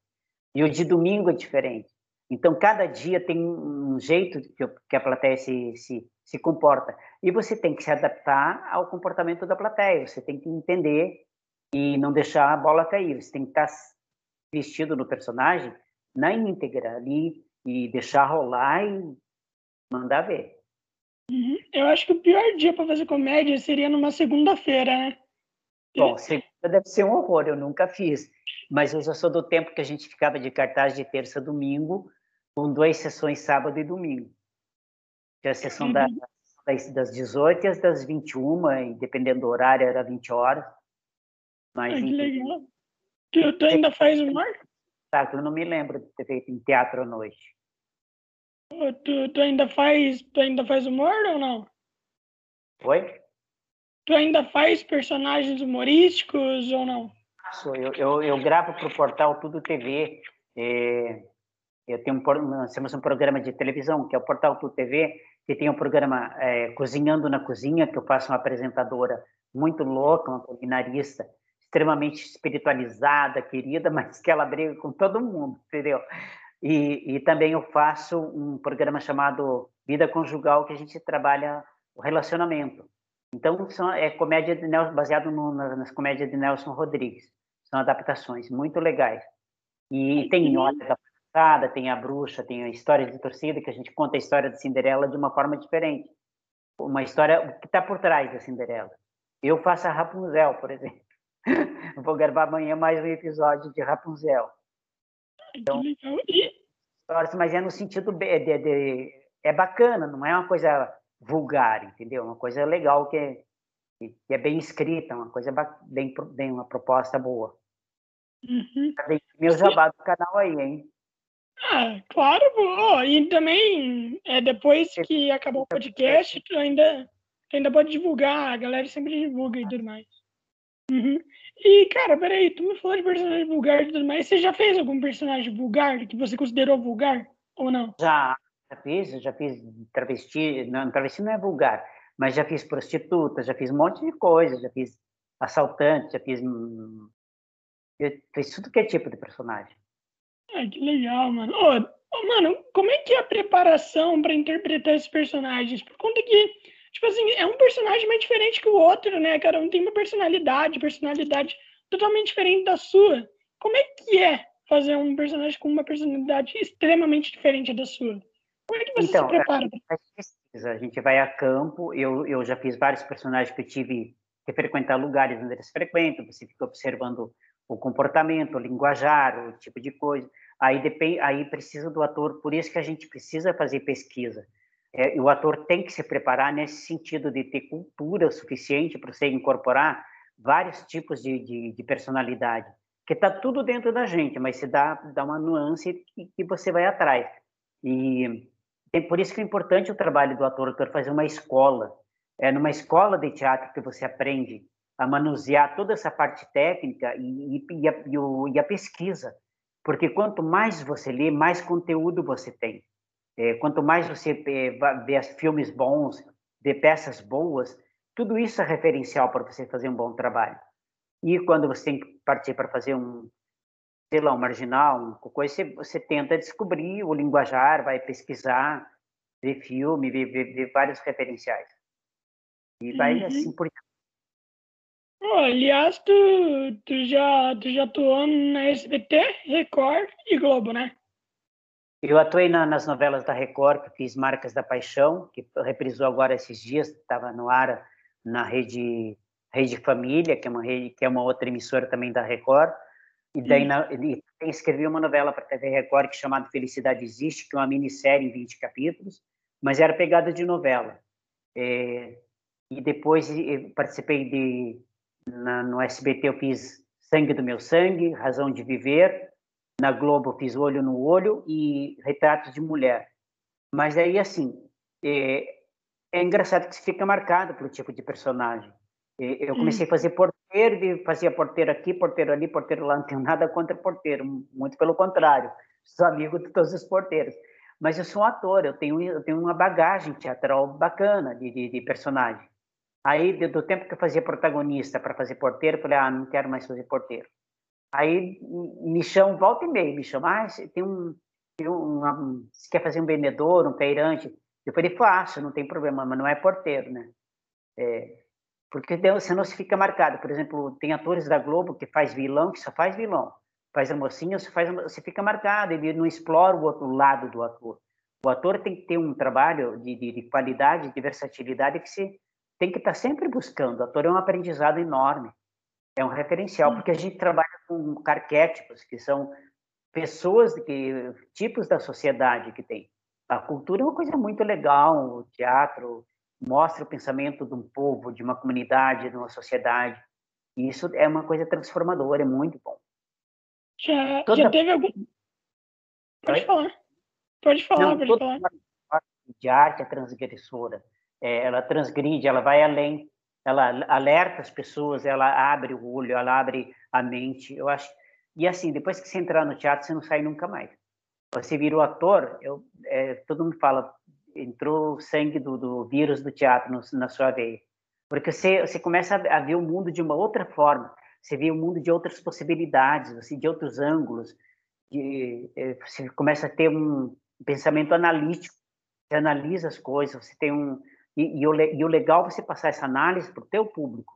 E o de domingo é diferente. Então, cada dia tem um jeito que a plateia se, se, se comporta. E você tem que se adaptar ao comportamento da plateia. Você tem que entender e não deixar a bola cair. Você tem que estar vestido no personagem na íntegra ali e deixar rolar e, Manda ver. Uhum. Eu acho que o pior dia para fazer comédia seria numa segunda-feira, né? Bom, segunda deve ser um horror, eu nunca fiz. Mas eu já sou do tempo que a gente ficava de cartaz de terça a domingo, com duas sessões sábado e domingo. Que a sessão uhum. das, das 18 às das 21, e dependendo do horário, era 20 horas. Mas, Ai, que legal. Tu, tu ainda faz humor? Tá, eu não me lembro de ter feito em teatro à noite. Tu, tu, ainda faz, tu ainda faz humor ou não? Oi? Tu ainda faz personagens humorísticos ou não? Eu, eu, eu gravo para o portal Tudo TV. É, eu tenho um, nós temos um programa de televisão que é o Portal Tudo TV, que tem o um programa é, Cozinhando na Cozinha, que eu faço uma apresentadora muito louca, uma culinarista, extremamente espiritualizada, querida, mas que ela briga com todo mundo, entendeu? E, e também eu faço um programa chamado Vida Conjugal, que a gente trabalha o relacionamento. Então, são, é comédia de Nelson, baseado no, nas comédias de Nelson Rodrigues. São adaptações muito legais. E tem Olha da Passada, tem A Bruxa, tem a História de Torcida, que a gente conta a história de Cinderela de uma forma diferente. Uma história que está por trás da Cinderela. Eu faço a Rapunzel, por exemplo. Vou gravar amanhã mais um episódio de Rapunzel. Então, mas é no sentido de, de, de, é bacana, não é uma coisa vulgar, entendeu? Uma coisa legal que é, que é bem escrita, uma coisa bem, bem uma proposta boa. Uhum. Tá meu jabá do canal aí, hein? Ah, claro, oh, e também é, depois que acabou o podcast, tu ainda, ainda pode divulgar, a galera sempre divulga e tudo mais. Uhum. E, cara, peraí, tu me falou de personagem vulgar e tudo mais. Você já fez algum personagem vulgar que você considerou vulgar ou não? Já, já fiz, já fiz travesti. Não, travesti não é vulgar, mas já fiz prostituta, já fiz um monte de coisa, já fiz assaltante, já fiz. Eu fiz tudo que é tipo de personagem. Ah, que legal, mano. Ô, oh, mano, como é que é a preparação para interpretar esses personagens? Por conta que Tipo assim, é um personagem mais diferente que o outro, né, cara? Um tem uma personalidade, personalidade totalmente diferente da sua. Como é que é fazer um personagem com uma personalidade extremamente diferente da sua? Como é que você então, se prepara? A gente vai a campo, eu, eu já fiz vários personagens que eu tive que frequentar lugares onde eles frequentam, você fica observando o comportamento, o linguajar, o tipo de coisa. Aí depende, aí precisa do ator, por isso que a gente precisa fazer pesquisa é, o ator tem que se preparar nesse sentido de ter cultura suficiente para você incorporar vários tipos de, de, de personalidade, que está tudo dentro da gente, mas se dá, dá uma nuance que, que você vai atrás. E é por isso que é importante o trabalho do ator, o ator fazer uma escola. É numa escola de teatro que você aprende a manusear toda essa parte técnica e, e, e, a, e a pesquisa. Porque quanto mais você lê, mais conteúdo você tem. É, quanto mais você é, vê filmes bons, vê peças boas, tudo isso é referencial para você fazer um bom trabalho. E quando você tem que partir para fazer um, sei lá, um marginal, uma coisa, você, você tenta descobrir o linguajar, vai pesquisar, ver filme, ver, ver, ver vários referenciais. E vai uhum. assim por oh, Aliás, tu, tu, já, tu já atuou na SBT, Record e Globo, né? Eu atuei na, nas novelas da Record, fiz Marcas da Paixão, que reprisou agora esses dias, estava no ar na rede Rede Família, que é uma rede, que é uma outra emissora também da Record. E daí na, e escrevi uma novela para a TV Record que é chamada Felicidade Existe, que é uma minissérie em 20 capítulos, mas era pegada de novela. É, e depois participei de na, no SBT eu fiz Sangue do Meu Sangue, Razão de Viver, na Globo fiz Olho no Olho e Retratos de Mulher. Mas aí, assim, é, é engraçado que se fica marcado pelo tipo de personagem. Eu comecei hum. a fazer porteiro, fazia porteiro aqui, porteiro ali, porteiro lá, não tenho nada contra porteiro, muito pelo contrário, sou amigo de todos os porteiros. Mas eu sou um ator, eu tenho, eu tenho uma bagagem teatral bacana de, de, de personagem. Aí, do tempo que eu fazia protagonista para fazer porteiro, eu falei, ah, não quero mais fazer porteiro. Aí me chamam, volta e meia, me chamam, ah, tem um, tem um, uma, você quer fazer um vendedor, um feirante? Eu falei, faço, não tem problema, mas não é porteiro, né? É, porque você não se fica marcado. Por exemplo, tem atores da Globo que faz vilão, que só faz vilão. Faz a mocinha, você, faz, você fica marcado, ele não explora o outro lado do ator. O ator tem que ter um trabalho de, de, de qualidade, de versatilidade que se tem que estar sempre buscando. O ator é um aprendizado enorme, é um referencial, porque a gente trabalha com arquétipos, que são pessoas, que, tipos da sociedade que tem. A cultura é uma coisa muito legal, o teatro mostra o pensamento de um povo, de uma comunidade, de uma sociedade. E isso é uma coisa transformadora, é muito bom. Já, Toda... já teve algum. Pode Oi? falar. Pode falar, Não, pode falar. De arte é transgressora. É, ela transgride, ela vai além, ela alerta as pessoas, ela abre o olho, ela abre a mente. Eu acho. E assim, depois que você entrar no teatro, você não sai nunca mais. Você virou ator, eu, é, todo mundo fala, entrou sangue do, do vírus do teatro no, na sua veia. Porque você, você começa a ver o mundo de uma outra forma. Você vê o mundo de outras possibilidades, você de outros ângulos. De, é, você começa a ter um pensamento analítico. Você analisa as coisas, você tem um... E, e, o, e o legal é você passar essa análise para o teu público.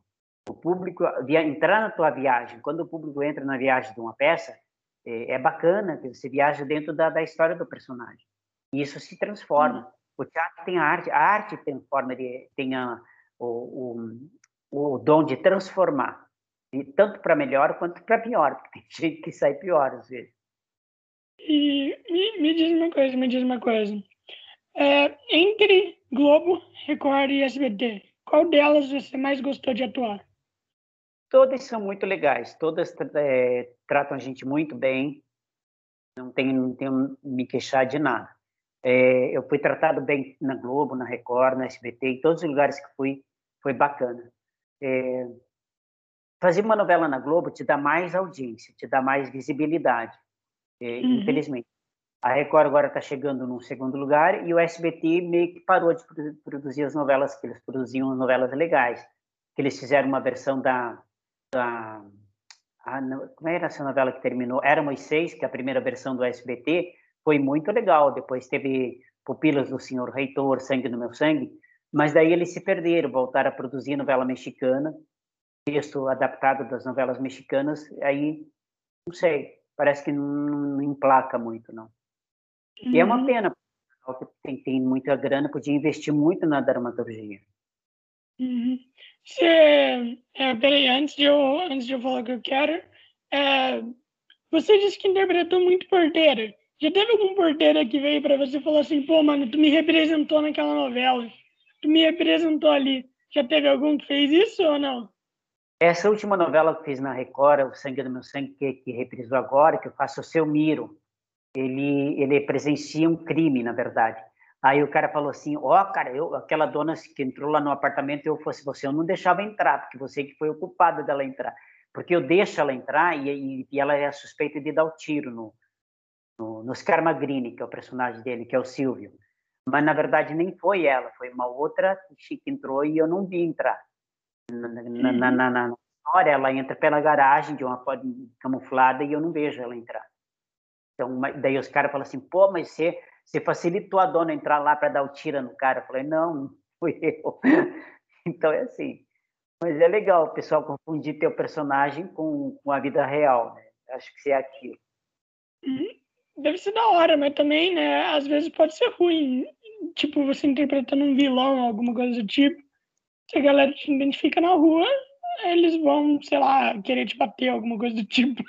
O público via, entrar na tua viagem. Quando o público entra na viagem de uma peça, é, é bacana que você viaja dentro da, da história do personagem. E isso se transforma. Hum. O teatro tem a arte, a arte tem forma de tem a, o, o, o dom de transformar, e tanto para melhor quanto para pior, porque tem gente que sai pior às vezes. E me, me diz uma coisa, me diz uma coisa. É, entre Globo, Record e SBT, qual delas você mais gostou de atuar? Todas são muito legais, todas é, tratam a gente muito bem, não tenho, não tenho me queixar de nada. É, eu fui tratado bem na Globo, na Record, na SBT, em todos os lugares que fui, foi bacana. É, fazer uma novela na Globo te dá mais audiência, te dá mais visibilidade, é, uhum. infelizmente. A Record agora está chegando no segundo lugar e o SBT meio que parou de produzir as novelas que eles produziam, novelas legais. Que eles fizeram uma versão da, da a, como era essa novela que terminou? Era Moisés, que é a primeira versão do SBT, foi muito legal. Depois teve Pupilas do Senhor Reitor, Sangue no Meu Sangue, mas daí eles se perderam, voltaram a produzir novela mexicana, texto adaptado das novelas mexicanas, aí, não sei, parece que não, não emplaca muito, não. Uhum. E é uma uhum. pena, porque tem, tem muita grana, podia investir muito na dramaturgia. Uhum. Você, é, peraí, antes de, eu, antes de eu falar o que eu quero, é, você disse que interpretou muito porteira. Já teve algum porteiro que veio para você e falou assim, pô, mano, tu me representou naquela novela, tu me representou ali. Já teve algum que fez isso ou não? Essa última novela que fiz na Record, O Sangue do Meu Sangue, que, que reprisou agora, que eu faço o Seu Miro, ele, ele presencia um crime, na verdade. Aí o cara falou assim, ó, oh, cara, eu, aquela dona que entrou lá no apartamento, eu fosse você, eu não deixava entrar, porque você que foi o culpado dela entrar. Porque eu deixo ela entrar e, e, e ela é suspeita de dar o tiro no, no, no Scarmagrini, que é o personagem dele, que é o Silvio. Mas, na verdade, nem foi ela, foi uma outra que entrou e eu não vi entrar. Na, na, na, na, na história, ela entra pela garagem de uma camuflada e eu não vejo ela entrar. Então, daí os caras falam assim, pô, mas você, você facilitou a dona entrar lá para dar o tiro no cara. Eu falei, não, não fui eu. então, é assim. Mas é legal o pessoal confundir teu personagem com, com a vida real, né? Acho que é aquilo. Uhum deve ser da hora, mas também, né, às vezes pode ser ruim. Tipo, você interpretando um vilão, alguma coisa do tipo. Se a galera te identifica na rua, eles vão, sei lá, querer te bater, alguma coisa do tipo.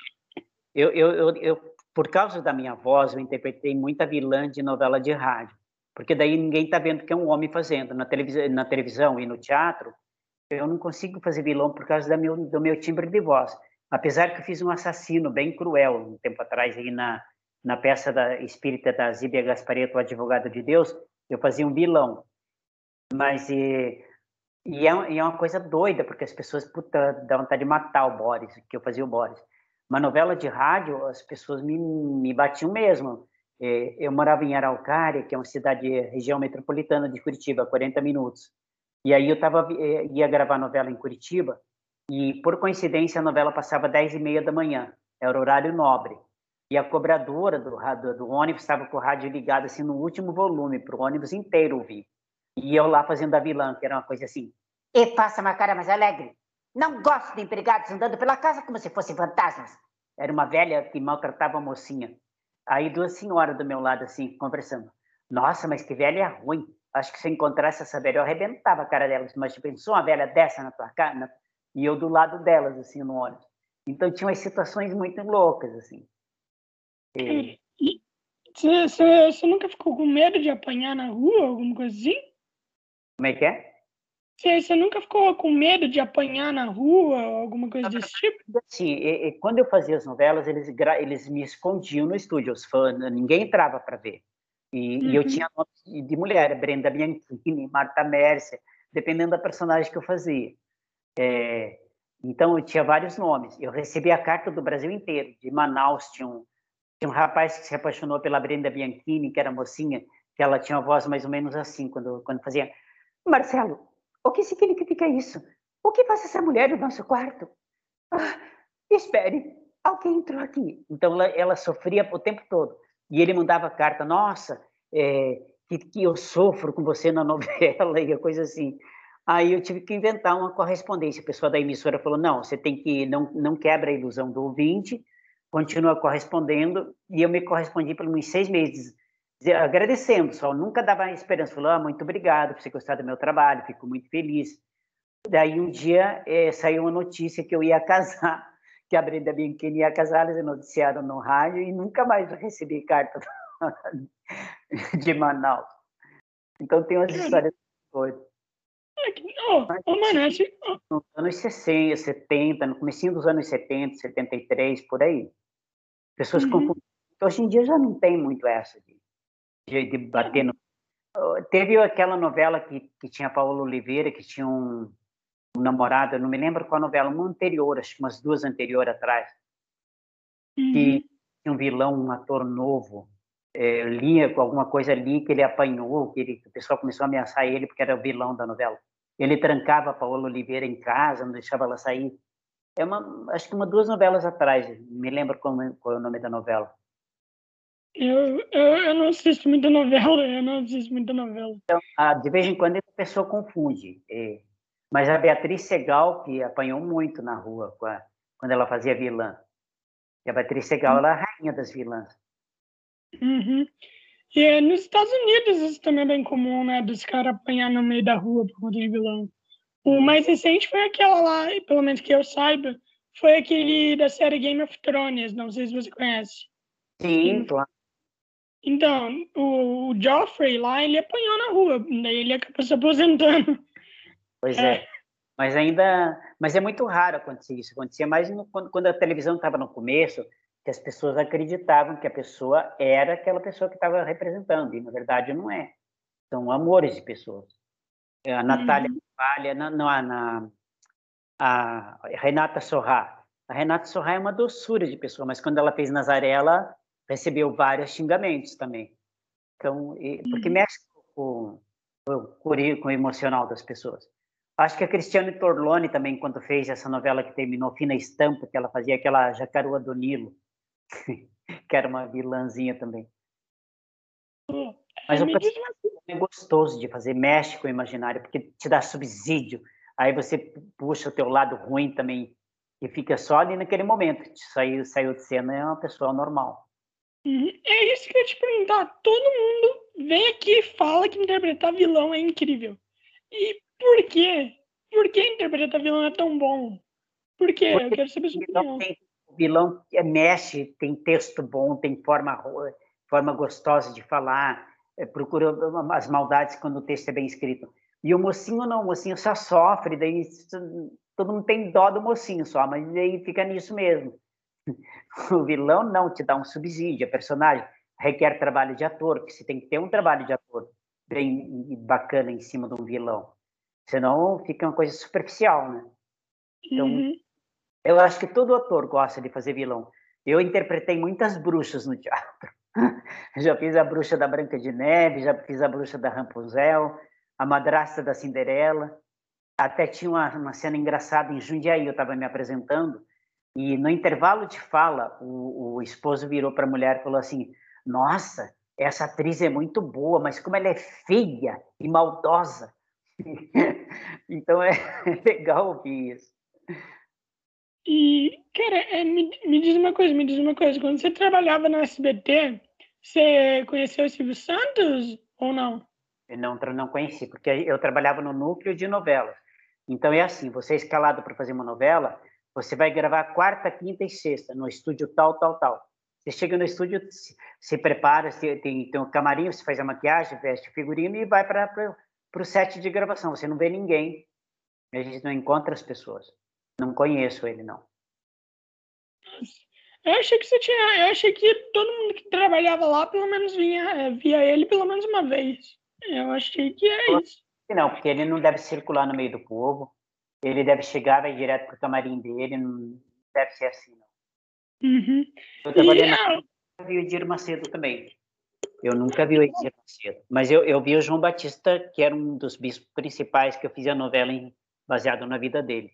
Eu, eu, eu, eu por causa da minha voz, eu interpretei muita vilã de novela de rádio. Porque daí ninguém está vendo que é um homem fazendo. Na televisão, na televisão e no teatro, eu não consigo fazer vilão por causa meu, do meu timbre de voz. Apesar que eu fiz um assassino bem cruel um tempo atrás aí na, na peça da espírita da Zíbia Gaspareto, o advogado de Deus, eu fazia um vilão. Mas e, e, é, e é uma coisa doida, porque as pessoas puta, dão vontade de matar o Boris, que eu fazia o Boris. Uma novela de rádio, as pessoas me, me batiam mesmo. É, eu morava em Araucária, que é uma cidade, região metropolitana de Curitiba, 40 minutos. E aí eu tava, é, ia gravar novela em Curitiba, e por coincidência a novela passava 10 e meia da manhã, era horário nobre e a cobradora do, do, do ônibus estava com o rádio ligado assim no último volume para o ônibus inteiro ouvir. E eu lá fazendo a vilã, que era uma coisa assim. E passa uma cara mais alegre. Não gosto de empregados andando pela casa como se fossem fantasmas. Era uma velha que maltratava a mocinha. Aí duas senhoras do meu lado assim, conversando. Nossa, mas que velha ruim. Acho que se eu encontrasse essa velha, eu arrebentava a cara delas. Mas você pensou uma velha dessa na tua cara? E eu do lado delas, assim, no ônibus. Então tinha umas situações muito loucas, assim. E... Você nunca ficou com medo de apanhar na rua, alguma coisa assim? Como é que é? Você nunca ficou com medo de apanhar na rua, alguma coisa desse tipo? Sim, e, e, quando eu fazia as novelas, eles, eles me escondiam no estúdio, os fãs, ninguém entrava para ver. E, uhum. e, eu uhum. tinha nomes de mulher, Brenda Bianchini, Marta Mercer, dependendo da personagem que eu fazia. É, então, eu tinha vários nomes. Eu recebia a carta do Brasil inteiro. De Manaus tinha um, tinha um rapaz que se apaixonou pela Brenda Bianchini, que era mocinha, que ela tinha uma voz mais ou menos assim, quando, quando fazia... Marcelo, o que significa isso? O que faz essa mulher no nosso quarto? Ah, espere, alguém entrou aqui. Então ela, ela, sofria o tempo todo. E ele mandava carta, nossa, é, que, que eu sofro com você na novela e coisa assim. Aí eu tive que inventar uma correspondência. A pessoa da emissora falou: não, você tem que não não quebra a ilusão do ouvinte, continua correspondendo. E eu me correspondi por uns seis meses agradecendo, só nunca dava esperança, falou, ah, muito obrigado por você gostar do meu trabalho, fico muito feliz. Daí um dia é, saiu uma notícia que eu ia casar, que a Brenda Bianchini ia casar, eles noticiaram no rádio e nunca mais recebi carta de Manaus. Então tem umas histórias doidas. Oh, oh, Nos anos 60, 70, no começo dos anos 70, 73, por aí. Pessoas uhum. confundem. Hoje em dia já não tem muito essa de de, de bater no... Teve aquela novela que, que tinha Paulo Oliveira, que tinha um, um namorado, não me lembro qual novela, uma anterior, acho que umas duas anteriores atrás, uhum. que tinha um vilão, um ator novo, é, lia com alguma coisa ali que ele apanhou, que, ele, que o pessoal começou a ameaçar ele porque era o vilão da novela. Ele trancava a Paola Oliveira em casa, não deixava ela sair. É uma, acho que uma duas novelas atrás, me lembro qual, qual é o nome da novela. Eu, eu, eu não assisto muita novela, eu não assisto muita novela. Então, ah, de vez em quando a pessoa confunde. É, mas a Beatriz Segal, que apanhou muito na rua a, quando ela fazia vilã. E a Beatriz Segal uhum. ela é a rainha das vilãs. Uhum. E é, nos Estados Unidos isso também é bem comum, né? Dos caras apanhar no meio da rua por conta de vilão. O mais recente foi aquela lá, pelo menos que eu saiba, foi aquele da série Game of Thrones. Não sei se você conhece. Sim, claro. Então, o, Joffrey lá, ele apanhou na rua, daí ele acabou se aposentando. Pois é. é. Mas ainda. Mas é muito raro acontecer isso. Acontecia mais no, quando, quando a televisão estava no começo, que as pessoas acreditavam que a pessoa era aquela pessoa que estava representando, e na verdade não é. São amores de pessoas. É, a Natália uhum. Palha, não, não, a, na, a Renata Sorrá. A Renata Sorrá é uma doçura de pessoa, mas quando ela fez Nazaré, ela recebeu vários xingamentos também. Então, porque uhum. mexe com, com, com o emocional das pessoas. Acho que a Cristiane Torlone também, quando fez essa novela que terminou, Fina Estampa, que ela fazia aquela Jacarua do Nilo, que era uma vilãzinha também. Mas o é gostoso de fazer, mexe com o imaginário, porque te dá subsídio. Aí você puxa o teu lado ruim também, e fica só ali naquele momento. Saiu, saiu de cena, é uma pessoa normal. É isso que eu ia te perguntar. Todo mundo vem aqui e fala que interpretar vilão é incrível. E por quê? Por que interpretar vilão é tão bom? Por quê? Porque eu quero saber sua opinião. Tem, o vilão é, mexe, tem texto bom, tem forma, forma gostosa de falar, é, procura as maldades quando o texto é bem escrito. E o mocinho não, o mocinho só sofre, daí todo mundo tem dó do mocinho só, mas aí fica nisso mesmo. O vilão não te dá um subsídio, a personagem requer trabalho de ator, que você tem que ter um trabalho de ator bem bacana em cima de um vilão. Senão fica uma coisa superficial, né? Então, uhum. eu acho que todo ator gosta de fazer vilão. Eu interpretei muitas bruxas no teatro. já fiz a bruxa da Branca de Neve, já fiz a bruxa da Rapunzel, a madrasta da Cinderela. Até tinha uma, uma cena engraçada em Jundiaí, eu estava me apresentando, e no intervalo de fala, o, o esposo virou para a mulher e falou assim: Nossa, essa atriz é muito boa, mas como ela é feia e maldosa. então é legal ouvir isso. E, cara, é, me, me diz uma coisa, me diz uma coisa. Quando você trabalhava no SBT, Você conheceu o Silvio Santos ou não? Eu não, não conheci, porque eu trabalhava no núcleo de novelas. Então é assim, você é escalado para fazer uma novela, você vai gravar quarta, quinta e sexta no estúdio tal, tal, tal. Você chega no estúdio, se, se prepara, se, tem, tem um camarim, você faz a maquiagem, veste figurino e vai para o set de gravação. Você não vê ninguém. A gente não encontra as pessoas. Não conheço ele, não. Eu achei que você tinha. Eu achei que todo mundo que trabalhava lá, pelo menos vinha, é, via ele pelo menos uma vez. Eu achei que é isso. Não, porque ele não deve circular no meio do povo. Ele deve chegar, vai direto pro camarim dele. Não deve ser assim, não. Uhum. Eu trabalhei e, na... Eu vi o Edir Macedo também. Eu nunca vi o Edir Macedo. Mas eu, eu vi o João Batista, que era um dos bispos principais que eu fiz a novela em, baseado na vida dele.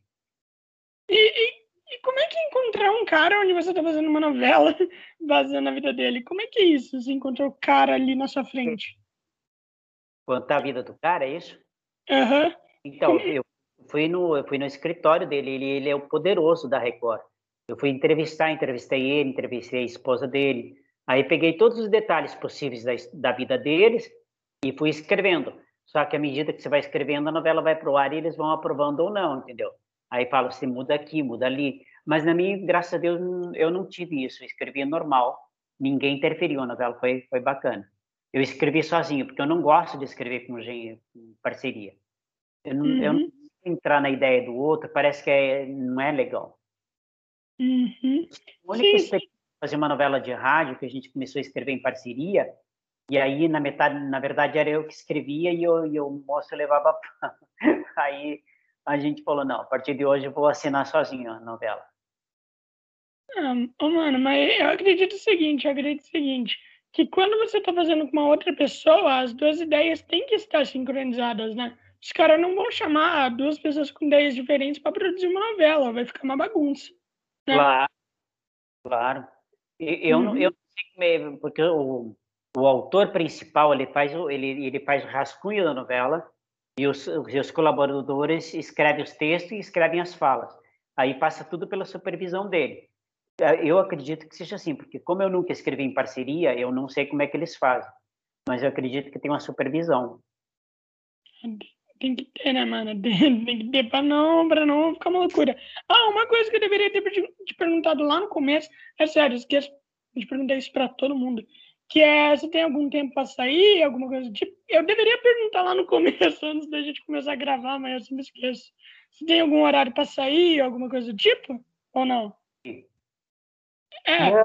E, e, e, como é que encontrar um cara onde você está fazendo uma novela baseada na vida dele? Como é que é isso? Você encontrou o cara ali na sua frente? Contar a vida do cara, é isso? Aham. Uhum. Então, eu fui, no, eu fui no escritório dele, ele, ele é o poderoso da Record. Eu fui entrevistar, entrevistei ele, entrevistei a esposa dele. Aí peguei todos os detalhes possíveis da, da vida deles e fui escrevendo. Só que à medida que você vai escrevendo, a novela vai para o ar e eles vão aprovando ou não, entendeu? Aí falo, se muda aqui, muda ali. Mas na minha, graças a Deus, eu não tive isso. Eu escrevia normal. Ninguém interferiu. A novela foi, foi bacana. Eu escrevi sozinho, porque eu não gosto de escrever com, com parceria. Eu uhum. eu não uhum. Entrar na ideia do outro, parece que é, não é legal. Uhum. A única experiência fazer uma novela de rádio que a gente começou a escrever em parceria, e aí na metade, na verdade, era eu que escrevia e, eu, e o moço levava. aí a gente falou: não, a partir de hoje eu vou assinar sozinho a novela. Oh, mano, mas eu acredito o seguinte: eu acredito o seguinte, que quando você está fazendo com uma outra pessoa, as duas ideias têm que estar sincronizadas, né? Os caras não vão chamar duas pessoas com ideias diferentes para produzir uma novela, vai ficar uma bagunça. Né? Claro, claro. Eu, uhum. eu não sei mesmo, porque o, o autor principal ele faz, ele, ele faz o rascunho da novela e os, os colaboradores escrevem os textos e escrevem as falas. Aí passa tudo pela supervisão dele. É, eu acredito que seja assim, porque como eu nunca escrevi em parceria, eu não sei como é que eles fazem. Mas eu acredito que tem uma supervisão. Tem que ter, né, mano? Tem, tem que ter para não, pra não ficar uma loucura. Ah, uma coisa que eu deveria ter te perguntado lá no começo, é sério, esqueço de perguntar isso para todo mundo, que é se tem algum tempo para sair, alguma coisa do tipo. Eu deveria perguntar lá no começo, antes da gente começar a gravar, mas eu sempre esqueço. Se tem algum horário para sair, alguma coisa do tipo, ou não? É.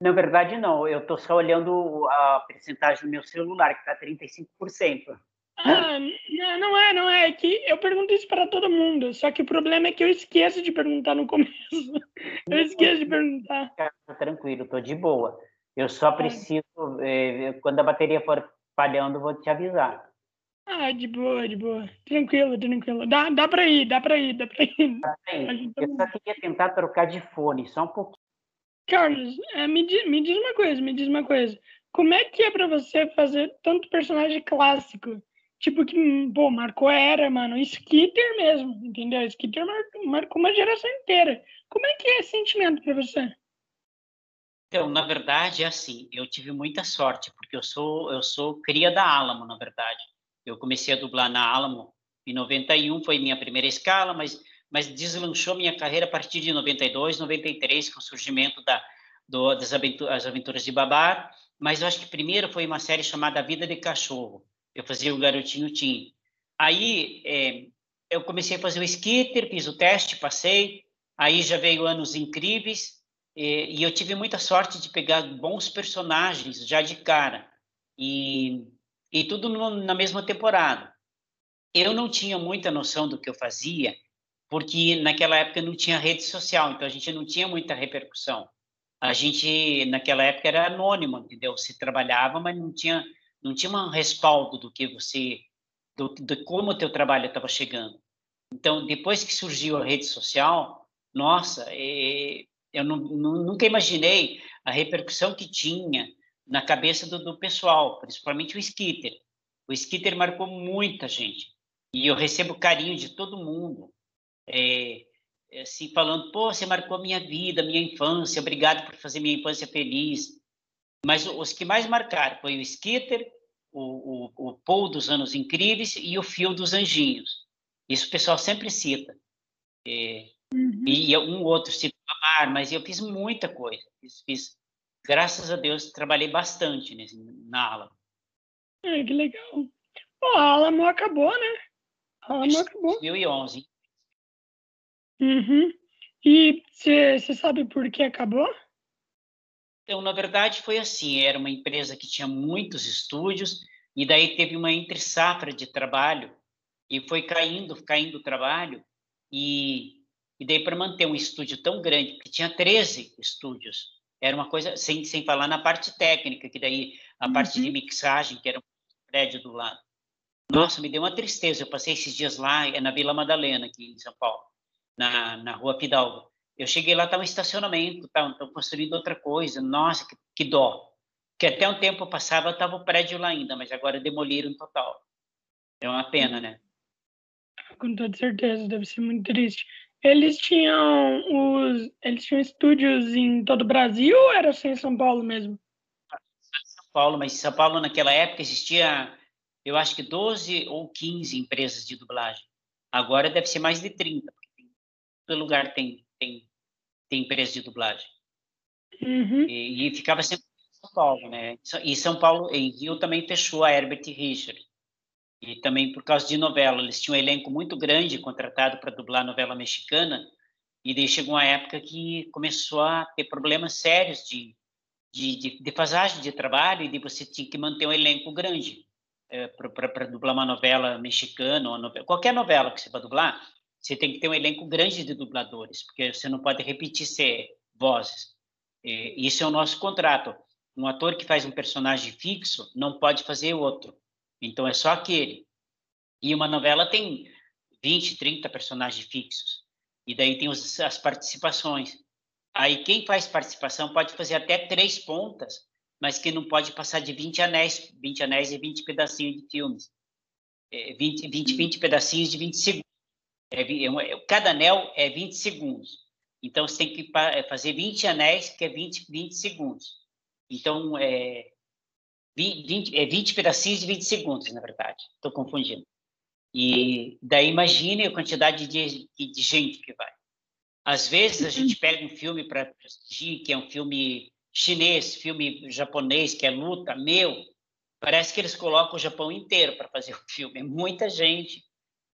Na verdade, não. Eu estou só olhando a percentagem do meu celular, que está 35%. Ah, não é, não é. É que eu pergunto isso para todo mundo. Só que o problema é que eu esqueço de perguntar no começo. Eu esqueço de perguntar. Tá tranquilo, tô de boa. Eu só é. preciso, é, quando a bateria for falhando, vou te avisar. Ah, de boa, de boa. Tranquilo, tranquilo. Dá, dá para ir, dá para ir, dá para ir. Dá pra ir. Eu só queria tentar trocar de fone, só um pouquinho. Carlos, é, me, diz, me diz uma coisa, me diz uma coisa. Como é que é para você fazer tanto personagem clássico? Tipo, que, pô, marcou a era, mano. Skitter mesmo, entendeu? Skitter marcou, marcou uma geração inteira. Como é que é esse sentimento para você? Então, na verdade, é assim, eu tive muita sorte, porque eu sou, eu sou cria da Alamo, na verdade. Eu comecei a dublar na Alamo em 91, foi minha primeira escala, mas, mas deslanchou minha carreira a partir de 92, 93, com o surgimento da, do, das aventuras, aventuras de Babar. Mas eu acho que primeiro foi uma série chamada Vida de Cachorro, eu fazia o garotinho Tim. Aí é, eu comecei a fazer o skitter, fiz o teste, passei. Aí já veio anos incríveis e, e eu tive muita sorte de pegar bons personagens já de cara e, e tudo no, na mesma temporada. Eu não tinha muita noção do que eu fazia, porque naquela época não tinha rede social, então a gente não tinha muita repercussão. A gente, naquela época, era anônimo, entendeu? Se trabalhava, mas não tinha não tinha um respaldo do que você, do, de como o teu trabalho estava chegando. Então, depois que surgiu a rede social, nossa, é, eu não, nunca imaginei a repercussão que tinha na cabeça do, do pessoal, principalmente o Skitter. O Skitter marcou muita gente. E eu recebo carinho de todo mundo. É, assim, falando, pô, você marcou minha vida, minha infância, obrigado por fazer minha infância feliz. Mas os que mais marcaram foi o Skitter, o, o, o Paul dos Anos Incríveis e o Fio dos Anjinhos. Isso o pessoal sempre cita. É, uhum. E um outro cita o mas eu fiz muita coisa. Fiz, fiz, graças a Deus, trabalhei bastante nesse, na Alamo. É, que legal. Pô, a Alamo acabou, né? A Alamo acabou. 2011. Uhum. E você sabe por que acabou? Então, na verdade, foi assim: era uma empresa que tinha muitos estúdios, e daí teve uma entre-safra de trabalho, e foi caindo, caindo o trabalho, e, e daí para manter um estúdio tão grande, porque tinha 13 estúdios, era uma coisa, sem, sem falar na parte técnica, que daí a uhum. parte de uhum. mixagem, que era um prédio do lado. Nossa, me deu uma tristeza. Eu passei esses dias lá, é na Vila Madalena, aqui em São Paulo, na, na Rua Fidalgo. Eu cheguei lá, estava um estacionamento, estão construindo outra coisa. Nossa, que, que dó. Que até um tempo passava, estava o prédio lá ainda, mas agora demoliram total. É uma pena, né? Com toda certeza, deve ser muito triste. Eles tinham os, eles tinham estúdios em todo o Brasil ou era só em São Paulo mesmo? São Paulo, mas em São Paulo naquela época existia, eu acho que 12 ou 15 empresas de dublagem. Agora deve ser mais de 30, porque todo lugar tem tem, tem empresa de dublagem. Uhum. E, e, ficava sempre em São Paulo, né? E São Paulo, em Rio também fechou a Herbert Richard. E também por causa de novela, eles tinham um elenco muito grande contratado para dublar novela mexicana. E daí chegou uma época que começou a ter problemas sérios de, de, de, de de trabalho e de você tinha que manter um elenco grande é, para dublar uma novela mexicana ou novela, qualquer novela que você vai dublar você tem que ter um elenco grande de dubladores, porque você não pode repetir ser vozes. E isso é o nosso contrato. Um ator que faz um personagem fixo não pode fazer outro. Então é só aquele. E uma novela tem 20, 30 personagens fixos. E daí tem os, as participações. Aí quem faz participação pode fazer até três pontas, mas que não pode passar de 20 anéis, 20 anéis e 20 pedacinhos de filmes. 20, 20, 20 pedacinhos de 20 segundos. É, é, cada anel é 20 segundos. Então, você tem que é, fazer 20 anéis, que é 20, 20 segundos. Então, é 20, é 20 pedacinhos de 20 segundos, na verdade. Estou confundindo. E daí imagine a quantidade de, de gente que vai. Às vezes a gente pega um filme para assistir, que é um filme chinês, filme japonês, que é luta, meu, parece que eles colocam o Japão inteiro para fazer o filme. É muita gente.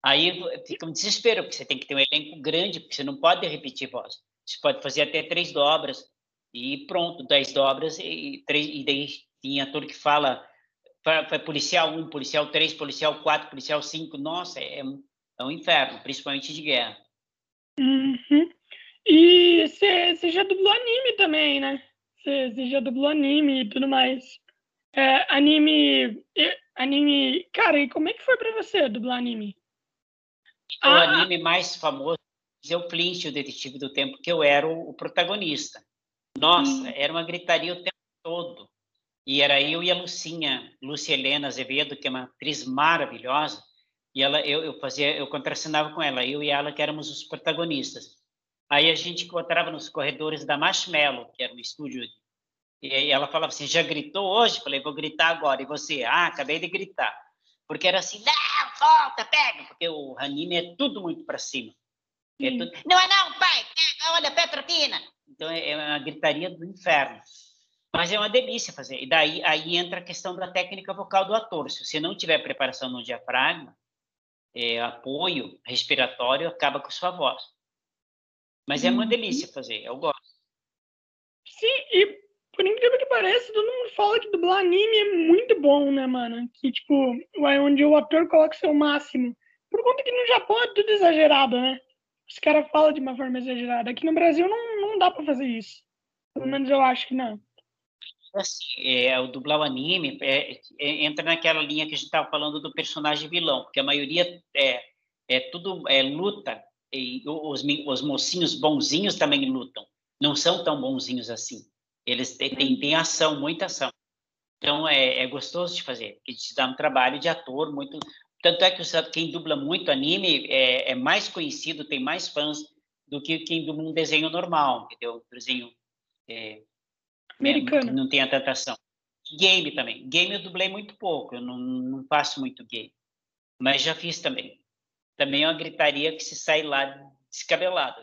Aí fica um desespero, porque você tem que ter um elenco grande, porque você não pode repetir voz. Você pode fazer até três dobras e pronto, dez dobras e, três, e daí tem ator que fala foi policial 1, policial 3, policial 4, policial 5. Nossa, é, é um inferno, principalmente de guerra. Uhum. E você já dublou anime também, né? Você já dublou anime e tudo mais. É, anime. Anime. Cara, e como é que foi pra você dublar anime? O ah. anime mais famoso é o Flint, o Detetive do Tempo, que eu era o, o protagonista. Nossa, hum. era uma gritaria o tempo todo. E era eu e a Lucinha, Lúcia Helena Azevedo, que é uma atriz maravilhosa, e ela, eu, eu fazia, eu contracenava com ela, eu e ela que éramos os protagonistas. Aí a gente encontrava nos corredores da Marshmallow, que era um estúdio, e ela falava assim, já gritou hoje? Falei, vou gritar agora. E você? Ah, acabei de gritar. Porque era assim, não, volta, pega, porque o anime é tudo muito para cima. É tudo, não é não, pai, pega, olha, Petrotina. Então é, é uma gritaria do inferno. Mas é uma delícia fazer. E daí aí entra a questão da técnica vocal do ator. Se você não tiver preparação no diafragma, é, apoio respiratório, acaba com sua voz. Mas é uma uhum. delícia fazer, eu gosto. Por incrível que pareça, todo mundo fala que dublar anime é muito bom, né, mano? Que, tipo, vai onde o ator coloca o seu máximo. Por conta que no Japão é tudo exagerado, né? Os caras falam de uma forma exagerada. Aqui no Brasil não, não dá pra fazer isso. Pelo menos eu acho que não. Assim, é, o dublar o anime é, é, entra naquela linha que a gente estava falando do personagem vilão, porque a maioria é, é tudo é luta, e os, os mocinhos bonzinhos também lutam. Não são tão bonzinhos assim. Eles têm, têm, ação, muita ação. Então, é, é, gostoso de fazer, porque te dá um trabalho de ator muito... Tanto é que quem dubla muito anime é, é mais conhecido, tem mais fãs do que quem dubla um desenho normal, entendeu? Um desenho... É, Americana. Não tem a tentação. Game também. Game eu dublei muito pouco, eu não, não faço muito game. Mas já fiz também. Também é uma gritaria que se sai lá descabelado.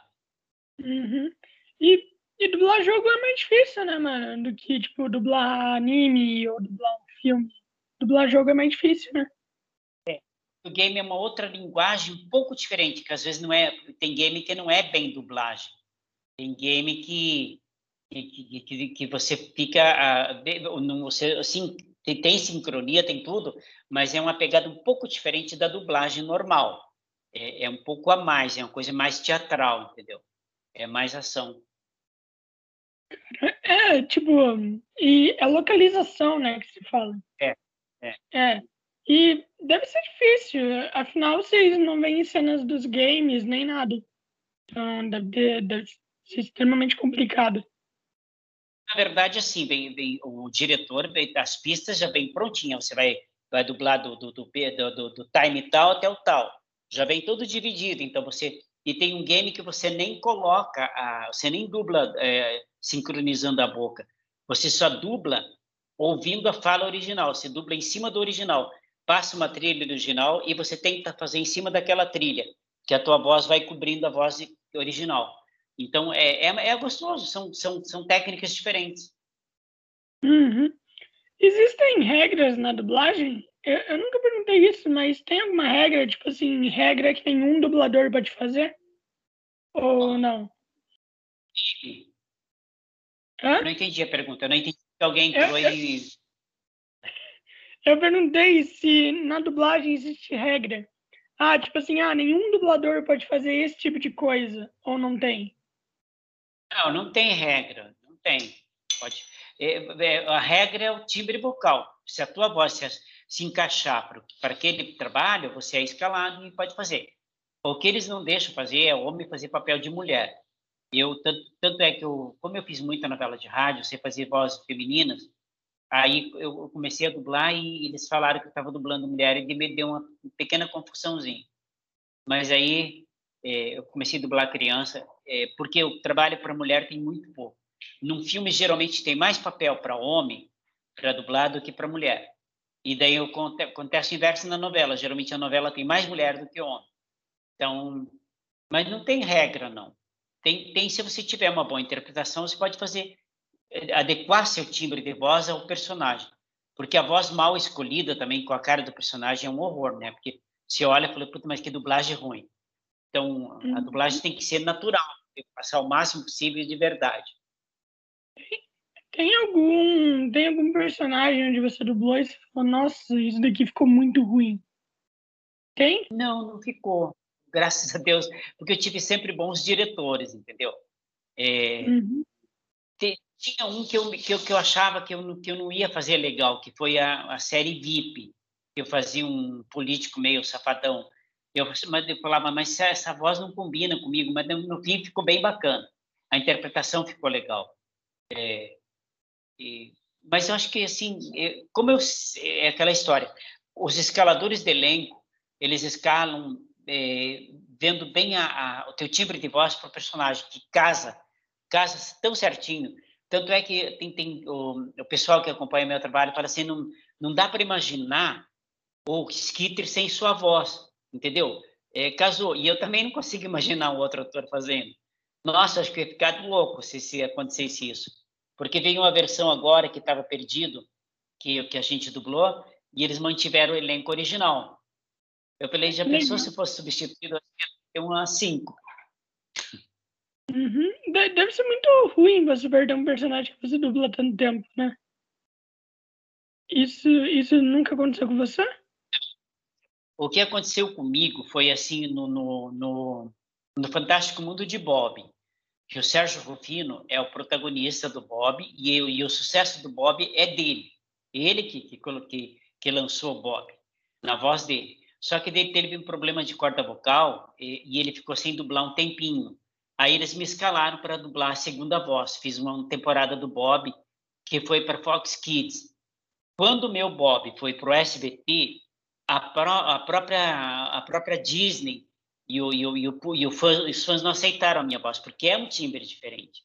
Uhum. E, e dublar jogo é mais difícil, né, mano? Do que, tipo, dublar anime ou dublar um filme. Dublar jogo é mais difícil, né? É. O game é uma outra linguagem um pouco diferente, que às vezes não é. Tem game que não é bem dublagem. Tem game que que, que, que você fica, uh, você, assim, tem sincronia, tem tudo, mas é uma pegada um pouco diferente da dublagem normal. É, é, um pouco a mais, é uma coisa mais teatral, entendeu? É mais ação. É, tipo, e é localização, né, que se fala. É, é. É, e deve ser difícil, afinal vocês não veem cenas dos games, nem nada. Então, deve, deve ser extremamente complicado. Na verdade, assim, vem, vem o diretor, vem, as pistas já vem prontinhas. Você vai, vai dublar do, do, do, do, do time tal até o tal. Já vem tudo dividido. Então, você... E tem um game que você nem coloca, a, você nem dubla é, sincronizando a boca. Você só dubla ouvindo a fala original. Você dubla em cima do original. Passa uma trilha original e você tenta fazer em cima daquela trilha, que a tua voz vai cobrindo a voz original. Então, é, é, é gostoso, são, são, são técnicas diferentes. Uhum. Existem regras na dublagem? Eu, eu, nunca perguntei isso, mas tem alguma regra, tipo assim, regra que nenhum dublador pode fazer? Ou não? Hã? Eu não entendi a pergunta, eu não entendi que alguém entrou eu, e... Eu perguntei se na dublagem existe regra. Ah, tipo assim, ah, nenhum dublador pode fazer esse tipo de coisa, ou não tem? Não, não tem regra, não tem. Pode. É, é, a regra é o timbre vocal. Se a tua voz se, se encaixar para aquele trabalho, você é escalado e pode fazer. O que eles não deixam fazer é homem fazer papel de mulher. Eu tanto, tanto é que eu, como eu fiz muita novela de rádio, você fazia vozes femininas, aí eu comecei a dublar e eles falaram que eu estava dublando mulher e me deu uma pequena confusãozinha. Mas aí é, eu comecei a dublar criança, é, porque o trabalho para mulher tem muito pouco. Num filme, geralmente, tem mais papel para homem, para dublar, do que para mulher. E daí acontece o inverso na novela. Geralmente, a novela tem mais mulher do que homem. Então, mas não tem regra, não. Tem, tem se você tiver uma boa interpretação, você pode fazer, é, adequar seu timbre de voz ao personagem. Porque a voz mal escolhida também, com a cara do personagem, é um horror, né? Porque você olha e fala, puta, mas que dublagem ruim. Então, a uhum. dublagem tem que ser natural, tem que passar o máximo possível de verdade. Tem algum, tem algum personagem onde você dublou e você falou, nossa, isso daqui ficou muito ruim? Tem? Não, não ficou. Graças a Deus, porque eu tive sempre bons diretores, entendeu? É, uhum. tinha um que eu, que eu, que eu achava que eu, que eu não ia fazer legal, que foi a, a série VIP. Eu fazia um político meio safadão. Eu, mas eu falava, mas essa voz não combina comigo, mas no fim ficou bem bacana. A interpretação ficou legal. É, e, mas eu acho que, assim, é, como eu, é aquela história, os escaladores de elenco, eles escalam é, vendo bem a, a, o teu timbre de voz para o personagem, que casa, casa tão certinho. Tanto é que tem, tem o, o pessoal que acompanha meu trabalho fala assim, não, não dá para imaginar o Skitter sem sua voz entendeu? É, casou. E eu também não consigo imaginar um outro ator fazendo. Nossa, acho que ia ficar louco se, se acontecesse isso. Porque veio uma versão agora que estava perdido, que, que a gente dublou, e eles mantiveram o elenco original. Eu falei, já pensou se fosse substituído? Ter uma cinco. Uhum. Deve ser muito ruim você perder um personagem que você dubla tanto tempo, né? Isso, isso nunca aconteceu com você? O que aconteceu comigo foi assim no, no, no, no Fantástico Mundo de Bob, que o Sérgio Rufino é o protagonista do Bob e, e o sucesso do Bob é dele. Ele que, que, que, que lançou o Bob, na voz dele. Só que ele teve um problema de corda vocal e, e ele ficou sem dublar um tempinho. Aí eles me escalaram para dublar a segunda voz. Fiz uma temporada do Bob que foi para Fox Kids. Quando o meu Bob foi para o SBT, a, pró a, própria, a própria Disney e, o, e, o, e, o, e os fãs não aceitaram a minha voz, porque é um timbre diferente.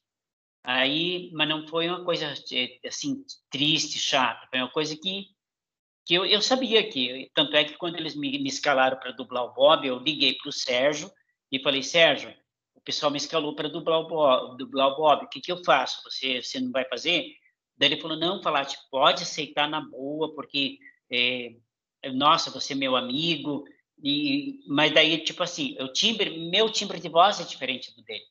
Aí, mas não foi uma coisa assim triste, chata. Foi uma coisa que que eu, eu sabia que tanto é que quando eles me, me escalaram para dublar o Bob, eu liguei para o Sérgio e falei Sérgio, o pessoal me escalou para dublar o Bob, dublar o Bob, o que que eu faço? Você você não vai fazer? Daí ele falou não, falar pode aceitar na boa porque é, nossa, você é meu amigo e mas daí tipo assim, o timbre, meu timbre de voz é diferente do dele.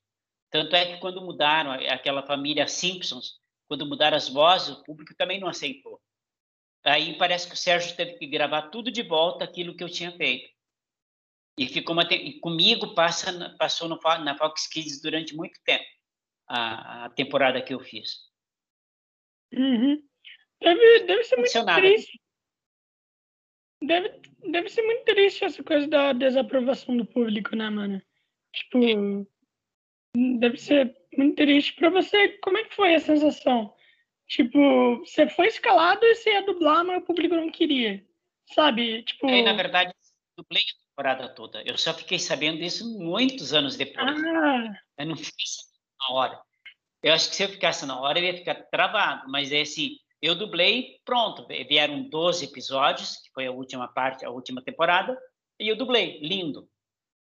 Tanto é que quando mudaram aquela família Simpsons, quando mudaram as vozes, o público também não aceitou. Aí parece que o Sérgio teve que gravar tudo de volta aquilo que eu tinha feito. E ficou uma e comigo passa passou no, na Fox Kids durante muito tempo a, a temporada que eu fiz. Uhum. Deve, deve ser muito triste. Deve, deve ser muito triste essa coisa da desaprovação do público, né, mano? Tipo, deve ser muito triste para você. Como é que foi a sensação? Tipo, você foi escalado e você ia dublar, mas o público não queria. Sabe? Tipo. É, na verdade, dublei a temporada toda. Eu só fiquei sabendo disso muitos anos depois. Ah. Eu não fiquei na hora. Eu acho que se eu ficasse na hora, eu ia ficar travado. Mas é assim, eu dublei, pronto. Vieram 12 episódios, que foi a última parte, a última temporada, e eu dublei, lindo.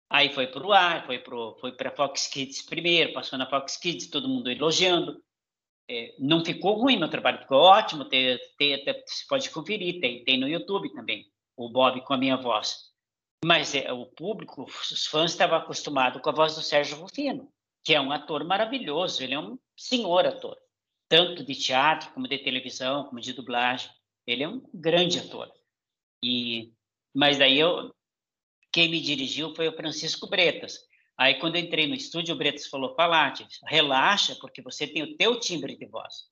Aí foi para o ar, foi para foi a Fox Kids primeiro, passou na Fox Kids, todo mundo elogiando. É, não ficou ruim meu trabalho, ficou ótimo. Tem, tem, tem, você pode conferir, tem, tem no YouTube também, o Bob com a minha voz. Mas é, o público, os fãs estavam acostumados com a voz do Sérgio Rufino, que é um ator maravilhoso, ele é um senhor ator, tanto de teatro, como de televisão, como de dublagem. Ele é um grande ator. E, mas daí eu, quem me dirigiu foi o Francisco Bretas, Aí, quando eu entrei no estúdio, o Bretas falou, Palate, relaxa, porque você tem o teu timbre de voz.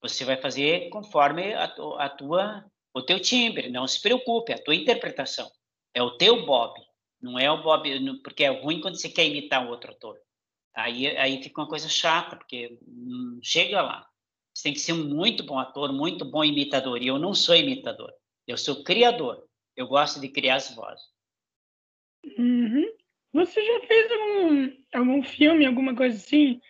Você vai fazer conforme a, a tua, o teu timbre, não se preocupe, é a tua interpretação. É o teu Bob, não é o Bob, porque é ruim quando você quer imitar um outro ator. Aí, aí fica uma coisa chata, porque não chega lá. Você tem que ser um muito bom ator, muito bom imitador. E eu não sou imitador, eu sou criador. Eu gosto de criar as vozes. Uhum. Você já fez algum, algum filme, alguma coisa assim,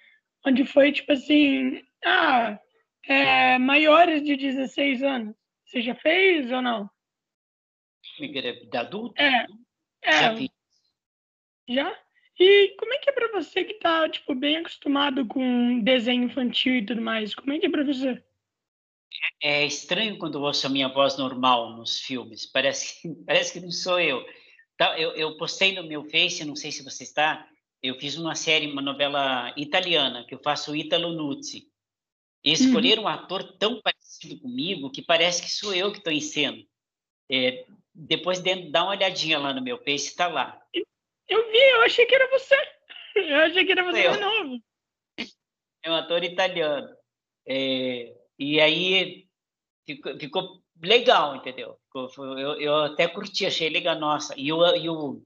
onde foi tipo assim, ah, é, maiores de 16 anos? Você já fez ou não? De adulto? É. é já fiz. Já? E como é que é pra você que tá, tipo, bem acostumado com desenho infantil e tudo mais? Como é que é pra você? É, é estranho quando eu ouço a minha voz normal nos filmes. Parece, parece que não sou eu. Tá, eu, eu postei no meu Face, não sei se você está, eu fiz uma série, uma novela italiana, que eu faço Italo Nuzzi. E escolheram uhum. um ator tão parecido comigo que parece que sou eu que estou em cena. É, depois dá uma olhadinha lá no meu Face, está lá. Eu vi, eu achei que era você. Eu achei que era você de novo. É um ator italiano. É, e aí ficou, ficou legal, entendeu? Eu, eu até curti, achei legal, nossa. E o, e o,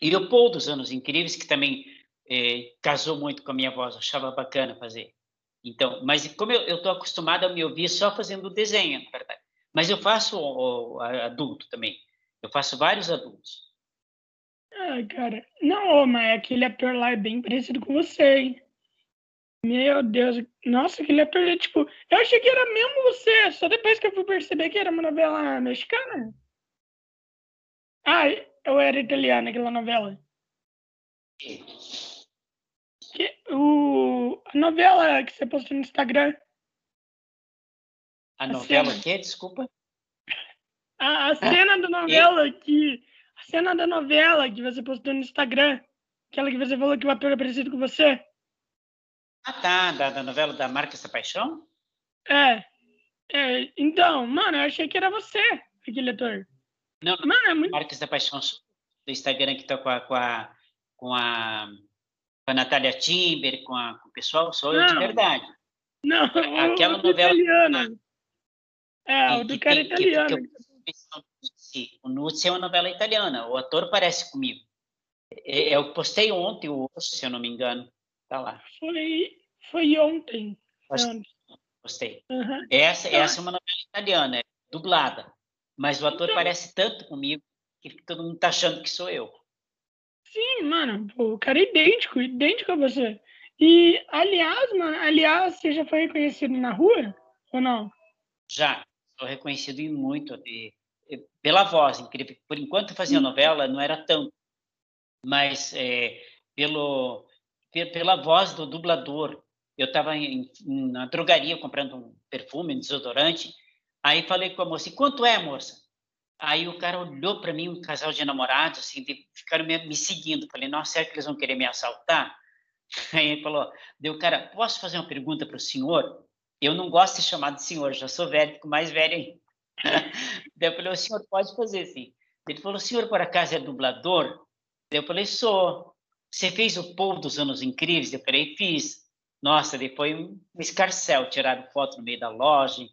e o Paul dos Anos Incríveis, que também é, casou muito com a minha voz, achava bacana fazer. Então, mas como eu estou acostumado a me ouvir só fazendo desenho, na verdade. Mas eu faço o, o, adulto também. Eu faço vários adultos. Ah, cara. Não, mas aquele ator lá é bem parecido com você, hein? Meu Deus, nossa, que letra, é tipo, eu achei que era mesmo você, só depois que eu fui perceber que era uma novela mexicana. Ah, eu era italiana aquela novela. Que, o, a novela que você postou no Instagram. A, a novela cena. que? Desculpa. A, a cena da novela que. A cena da novela que você postou no Instagram. Aquela que você falou que o ator é parecido com você. Ah, tá. Da, da novela da Marca Essa Paixão? É. é. Então, mano, eu achei que era você, aquele ator. Não, mano, é muito... Marcas da Paixão do Instagram que tá com a, com a, com a, com a Natália Timber, com, a, com o pessoal, sou não, eu de verdade. Não, aquela o novela. Italiana. É, o do cara italiano. Que, que, o Nuzzi é uma novela italiana. O ator parece comigo. É, eu postei ontem, se eu não me engano. Tá lá. Foi, foi ontem. Gostei. Uhum. Essa, então, essa é uma novela italiana, é dublada. Mas o ator então, parece tanto comigo que todo mundo tá achando que sou eu. Sim, mano. O cara é idêntico, idêntico a você. E, aliás, mano, aliás, você já foi reconhecido na rua ou não? Já, sou reconhecido em muito, de, pela voz, incrível. Por enquanto fazia novela, não era tanto, mas é, pelo, pela voz do dublador. Eu estava na drogaria comprando um perfume, um desodorante, aí falei com a moça, quanto é, moça? Aí o cara olhou para mim, um casal de namorados, assim, de, ficaram me, me, seguindo. Falei, nossa, será que eles vão querer me assaltar? Aí ele falou, deu cara, posso fazer uma pergunta para o senhor? Eu não gosto de chamar de senhor, já sou velho, fico mais velho ainda. Daí eu falei, o senhor pode fazer sim. Ele falou, o senhor por acaso é dublador? Daí eu falei, sou. Você fez o povo dos Anos Incríveis? Eu falei, fiz. Nossa, depois um escarcel, tiraram foto no meio da loja.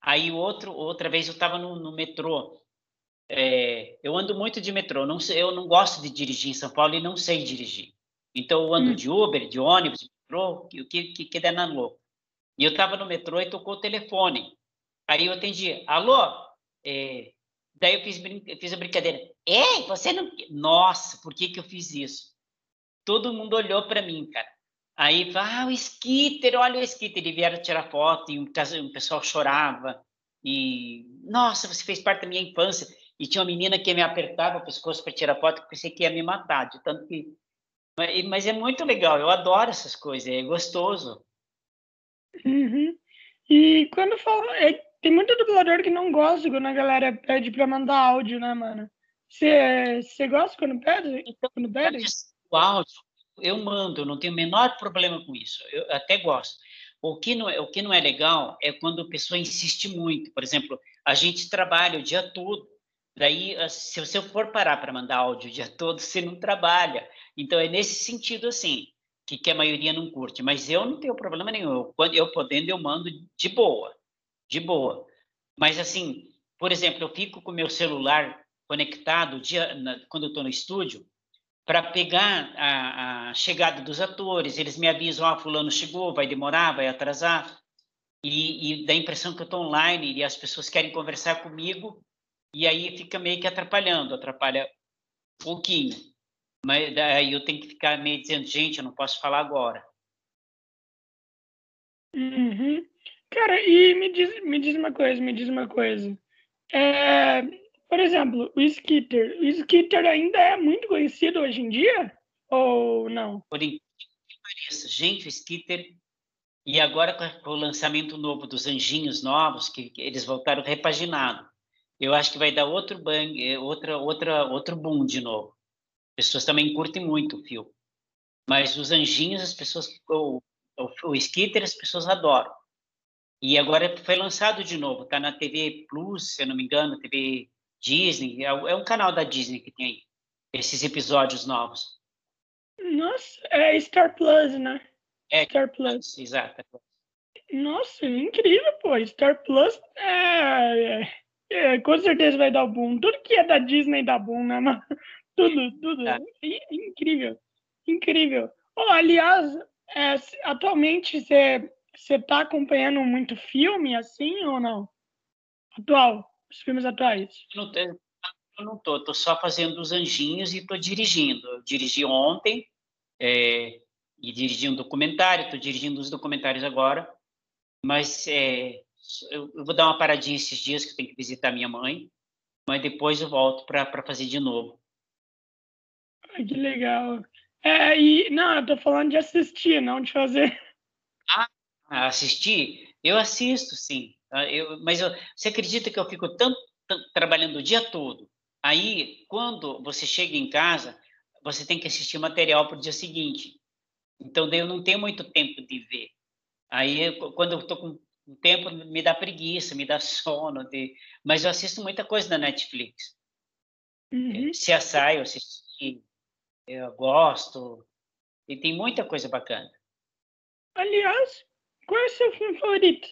Aí outro, outra vez eu estava no, no, metrô. É, eu ando muito de metrô. Não sei, eu não gosto de dirigir em São Paulo e não sei dirigir. Então eu ando hum. de Uber, de ônibus, de metrô, o que, que, que der na louca. E eu estava no metrô e tocou o telefone. Aí eu atendi, alô? É, daí eu fiz, fiz a brincadeira. Ei, você não. Nossa, por que, que eu fiz isso? Todo mundo olhou para mim, cara. Aí, ah, o Skitter, olha o Skitter. E vieram tirar foto e um, um pessoal chorava. E, nossa, você fez parte da minha infância. E tinha uma menina que me apertava o pescoço para tirar foto, que pensei que ia me matar, de tanto que. Mas é muito legal, eu adoro essas coisas, é gostoso. Uhum. E quando fala. É, tem muito dublador que não gosta quando a galera pede para mandar áudio, né, mano? Você gosta quando pede? Então, quando pede? O áudio, eu mando, eu não tenho o menor problema com isso. Eu até gosto. O que, não é, o que não é legal é quando a pessoa insiste muito. Por exemplo, a gente trabalha o dia todo. Daí, se você for parar para mandar áudio o dia todo, você não trabalha. Então, é nesse sentido, assim, que, que a maioria não curte. Mas eu não tenho problema nenhum. Quando eu podendo, eu mando de boa. De boa. Mas, assim, por exemplo, eu fico com meu celular conectado dia, na, quando eu estou no estúdio, para pegar a, a, chegada dos atores. Eles me avisam, ah, fulano chegou, vai demorar, vai atrasar. E, e dá a impressão que eu estou online e as pessoas querem conversar comigo e aí fica meio que atrapalhando, atrapalha um pouquinho. Mas daí eu tenho que ficar meio dizendo, gente, eu não posso falar agora. Uhum. Cara, e me diz, me diz uma coisa, me diz uma coisa. É, por exemplo, o Skitter. O Skitter ainda é muito conhecido hoje em dia? Ou não? Por incrível gente, o Skitter. E agora com o lançamento novo dos Anjinhos Novos, que, que eles voltaram repaginado, eu acho que vai dar outro bang, é, outra, outra, outro boom de novo. Pessoas também curtem muito o filme. Mas os Anjinhos, as pessoas. O, o, o Skitter, as pessoas adoram. E agora foi lançado de novo, está na TV Plus, se eu não me engano, TV Disney, é, é um canal da Disney que tem esses episódios novos. Nossa, é Star Plus, né? É, Star Plus. Exato. Nossa, incrível, pô. Star Plus é, é, é, com certeza vai dar boom. Tudo que é da Disney dá boom, né, mano? Tudo, tudo. É. Incrível, incrível. Oh, aliás, é, atualmente você você tá acompanhando muito filme assim ou não? Atual? os filmes atuais? Não, eu não tô, tô só fazendo os anjinhos e tô dirigindo. Eu dirigi ontem é, e dirigi um documentário, tô dirigindo os documentários agora, mas é, eu, eu, vou dar uma paradinha esses dias que eu tenho que visitar minha mãe, mas depois eu volto para fazer de novo. Ai, que legal. É, e, não, eu tô falando de assistir, não de fazer. Assistir? Eu assisto, sim. Tá? Eu, mas eu, você acredita que eu fico tanto, tanto, trabalhando o dia todo? Aí, quando você chega em casa, você tem que assistir material para o dia seguinte. Então, daí eu não tenho muito tempo de ver. Aí, quando eu estou com tempo, me dá preguiça, me dá sono. De... Mas eu assisto muita coisa na Netflix. Uhum. Se assai, eu assisti, eu gosto. E tem muita coisa bacana. Aliás, qual é o seu filme favorito?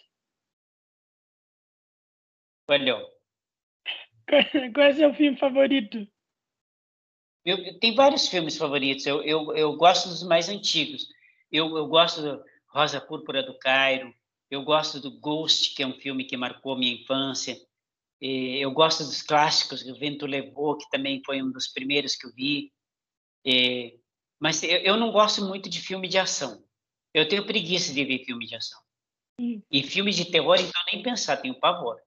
Valeu. Qual é o seu filme favorito? Eu, tenho vários filmes favoritos. Eu, eu, eu gosto dos mais antigos. Eu, eu gosto do Rosa Púrpura do Cairo. Eu gosto do Ghost, que é um filme que marcou minha infância. Eu gosto dos clássicos, O Vento Levou, que também foi um dos primeiros que eu vi. Mas eu, eu não gosto muito de filme de ação. Eu tenho preguiça de ver filme de ação. Hum. E filme de terror, então, nem pensar, tenho pavor.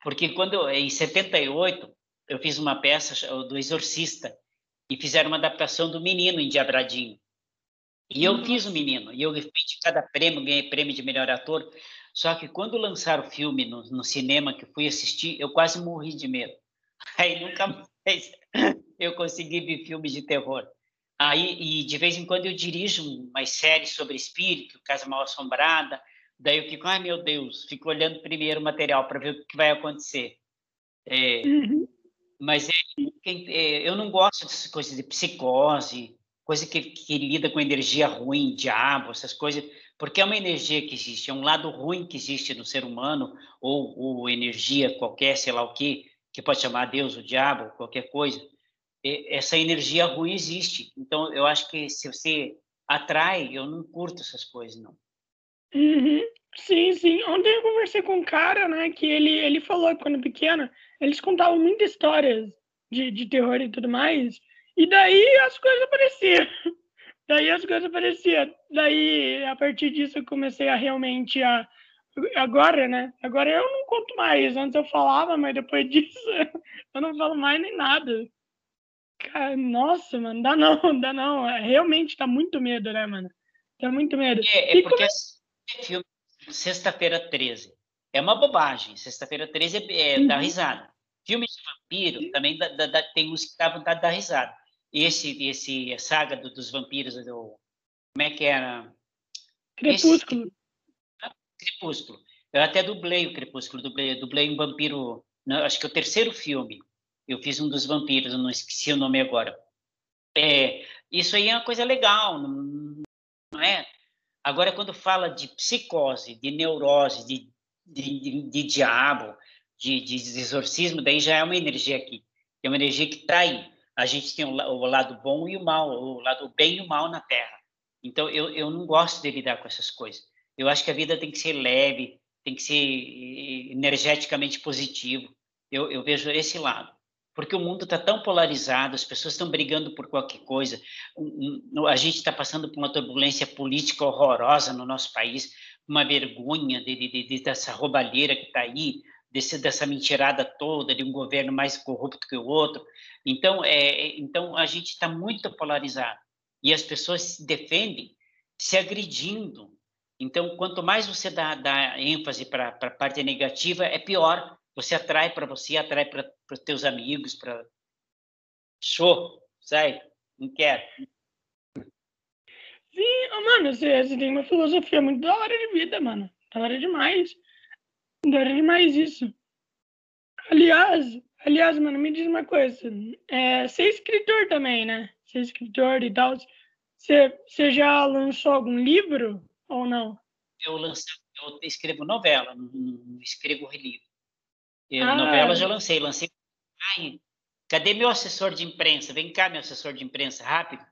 Porque quando, em 78, eu fiz uma peça do Exorcista e fizeram uma adaptação do Menino Endiabradinho. E eu fiz o Menino, e eu fui cada prêmio, ganhei prêmio de melhor ator. Só que quando lançaram o filme no, no cinema que fui assistir, eu quase morri de medo. Aí nunca mais eu consegui ver filmes de terror. Aí, e de vez em quando eu dirijo umas séries sobre espírito, Casa Mal Assombrada, daí eu fico, ai meu Deus, fico olhando primeiro o material para ver o que vai acontecer. É, uhum. Mas é, é, eu não gosto dessas coisas de psicose, coisa que, que lida com energia ruim, diabo, essas coisas, porque é uma energia que existe, é um lado ruim que existe no ser humano, ou, ou energia qualquer, sei lá o que, que pode chamar Deus, o diabo, qualquer coisa. Essa energia ruim existe. Então, eu acho que se você atrai, eu não curto essas coisas, não. Uhum. Sim, sim. Ontem eu conversei com um cara, né, que ele, ele falou que quando pequeno, eles contavam muitas histórias de, de terror e tudo mais, e daí as coisas apareciam. Daí as coisas apareciam. Daí, a partir disso, eu comecei a realmente a. Agora, né? Agora eu não conto mais. Antes eu falava, mas depois disso eu não falo mais nem nada. Cara, nossa, mano, dá não, dá não. É, realmente tá muito medo, né, mano? Tá muito medo. É, é porque como... filme Sexta-feira 13 é uma bobagem. Sexta-feira 13 é, é uhum. dá risada. Filme de vampiro também dá, dá, tem uns que dá vontade de dar risada. Esse, esse saga do, dos vampiros, do, como é que era? Crepúsculo. Esse, Crepúsculo. Eu até dublei o Crepúsculo, dublei, dublei um vampiro, não, acho que é o terceiro filme. Eu fiz um dos vampiros, não esqueci o nome agora. É, isso aí é uma coisa legal, não, é? Agora, quando fala de psicose, de neurose, de, de, de, de diabo, de, de exorcismo, daí já é uma energia aqui. É uma energia que está aí. A gente tem o, o, lado bom e o mal, o lado bem e o mal na Terra. Então, eu, eu não gosto de lidar com essas coisas. Eu acho que a vida tem que ser leve, tem que ser energeticamente positivo. Eu, eu vejo esse lado porque o mundo está tão polarizado, as pessoas estão brigando por qualquer coisa. A gente está passando por uma turbulência política horrorosa no nosso país, uma vergonha de, de, de dessa roubalheira que está aí, desse, dessa mentirada toda de um governo mais corrupto que o outro. Então, é, é então a gente está muito polarizado e as pessoas se defendem se agredindo. Então, quanto mais você dá, dá ênfase para a parte negativa, é pior você atrai para você, atrai para os teus amigos, para show, sai, não quero. Sim, mano, você, você tem uma filosofia muito da hora de vida, mano. Da hora demais. Da hora demais isso. Aliás, aliás, mano, me diz uma coisa. É, você é escritor também, né? Você é escritor e tal. Você, você já lançou algum livro ou não? Eu lanço, eu escrevo novela, não, não escrevo livro. Ah. Novela já lancei, lancei. Ai, cadê meu assessor de imprensa? Vem cá, meu assessor de imprensa, rápido.